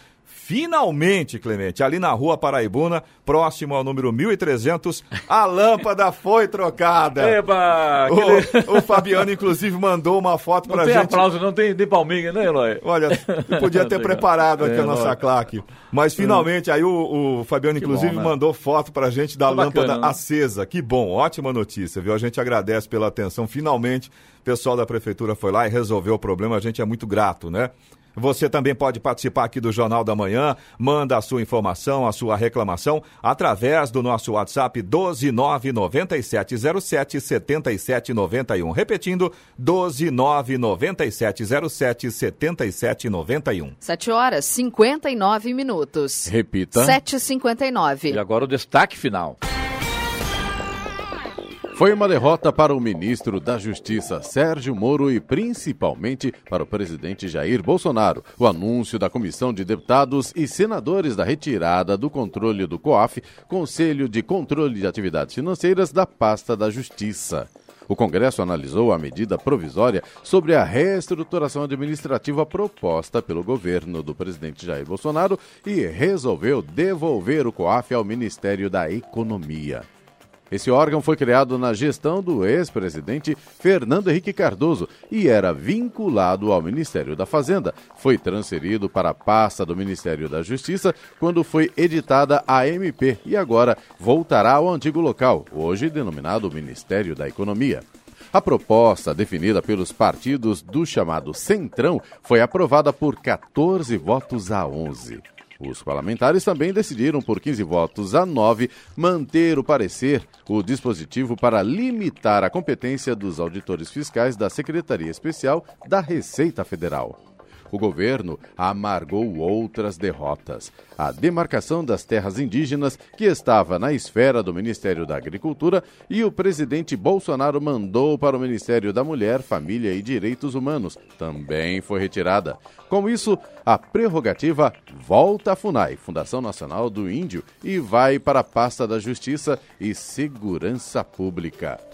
Finalmente, Clemente, ali na rua Paraibuna, próximo ao número 1300, a lâmpada [LAUGHS] foi trocada. Eba! O, o Fabiano, inclusive, mandou uma foto Não pra tem gente. aplauso, não tem de palminha, né, Eloy? Olha, [LAUGHS] podia ter preparado aqui É, a nossa claque. Mas finalmente, aí o, o Fabiano, Que inclusive, bom, né? mandou foto pra gente da Tá lâmpada bacana, né? acesa. Que bom, ótima notícia, viu? A gente agradece pela atenção. Finalmente, o pessoal da prefeitura foi lá e resolveu o problema. A gente é muito grato, né? Você também pode participar aqui do Jornal da Manhã, manda a sua informação, a sua reclamação através do nosso WhatsApp 1299707 7791. Repetindo, 1299707 7791. 7 horas 59 minutos. Repita. 7h59. E agora o destaque final. Foi uma derrota para o ministro da Justiça, Sérgio Moro, e principalmente para o presidente Jair Bolsonaro. O anúncio da Comissão de Deputados e Senadores da retirada do controle do COAF, Conselho de Controle de Atividades Financeiras da pasta da Justiça. O Congresso analisou a medida provisória sobre a reestruturação administrativa proposta pelo governo do presidente Jair Bolsonaro e resolveu devolver o COAF ao Ministério da Economia. Esse órgão foi criado na gestão do ex-presidente Fernando Henrique Cardoso e era vinculado ao Ministério da Fazenda. Foi transferido para a pasta do Ministério da Justiça quando foi editada a MP e agora voltará ao antigo local, hoje denominado Ministério da Economia. A proposta, definida pelos partidos do chamado Centrão, foi aprovada por 14 votos a 11. Os parlamentares também decidiram, por 15 votos a 9, manter o parecer, o dispositivo para limitar a competência dos auditores fiscais da Secretaria Especial da Receita Federal o governo amargou outras derrotas. A demarcação das terras indígenas, que estava na esfera do Ministério da Agricultura, e o presidente Bolsonaro mandou para o Ministério da Mulher, Família e Direitos Humanos, também foi retirada. Com isso, a prerrogativa volta à FUNAI, Fundação Nacional do Índio, e vai para a pasta da Justiça e Segurança Pública.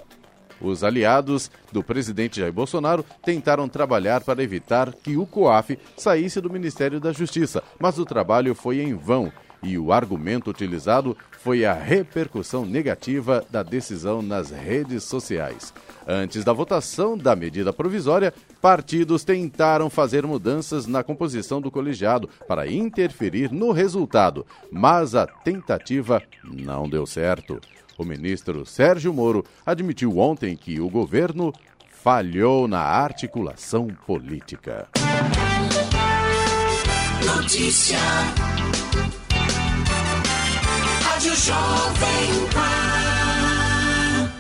Os aliados do presidente Jair Bolsonaro tentaram trabalhar para evitar que o COAF saísse do Ministério da Justiça, mas o trabalho foi em vão e o argumento utilizado foi a repercussão negativa da decisão nas redes sociais. Antes da votação da medida provisória, partidos tentaram fazer mudanças na composição do colegiado para interferir no resultado, mas a tentativa não deu certo. O ministro Sérgio Moro admitiu ontem que o governo falhou na articulação política. Notícia. Rádio Jovem Pan.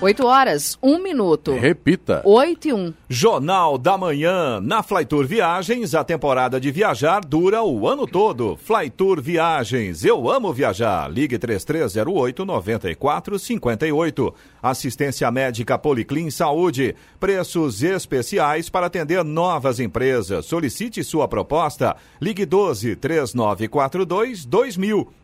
8 horas, 1 minuto. Repita. 8 e 1. Jornal da Manhã. Na Flytour Viagens, a temporada de viajar dura o ano todo. Flytour Viagens. Eu amo viajar. Ligue 3308 9458. Assistência médica Policlin Saúde. Preços especiais para atender novas empresas. Solicite sua proposta. Ligue 12 3942 2000.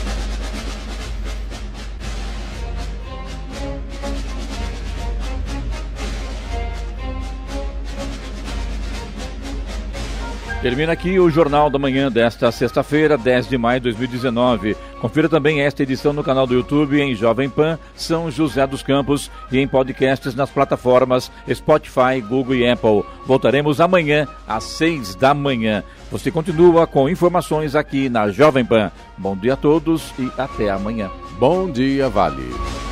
Termina aqui o Jornal da Manhã desta sexta-feira, 10 de maio de 2019. Confira também esta edição no canal do YouTube em Jovem Pan São José dos Campos e em podcasts nas plataformas Spotify, Google e Apple. Voltaremos amanhã às 6 da manhã. Você continua com informações aqui na Jovem Pan. Bom dia a todos e até amanhã. Bom dia, Vale.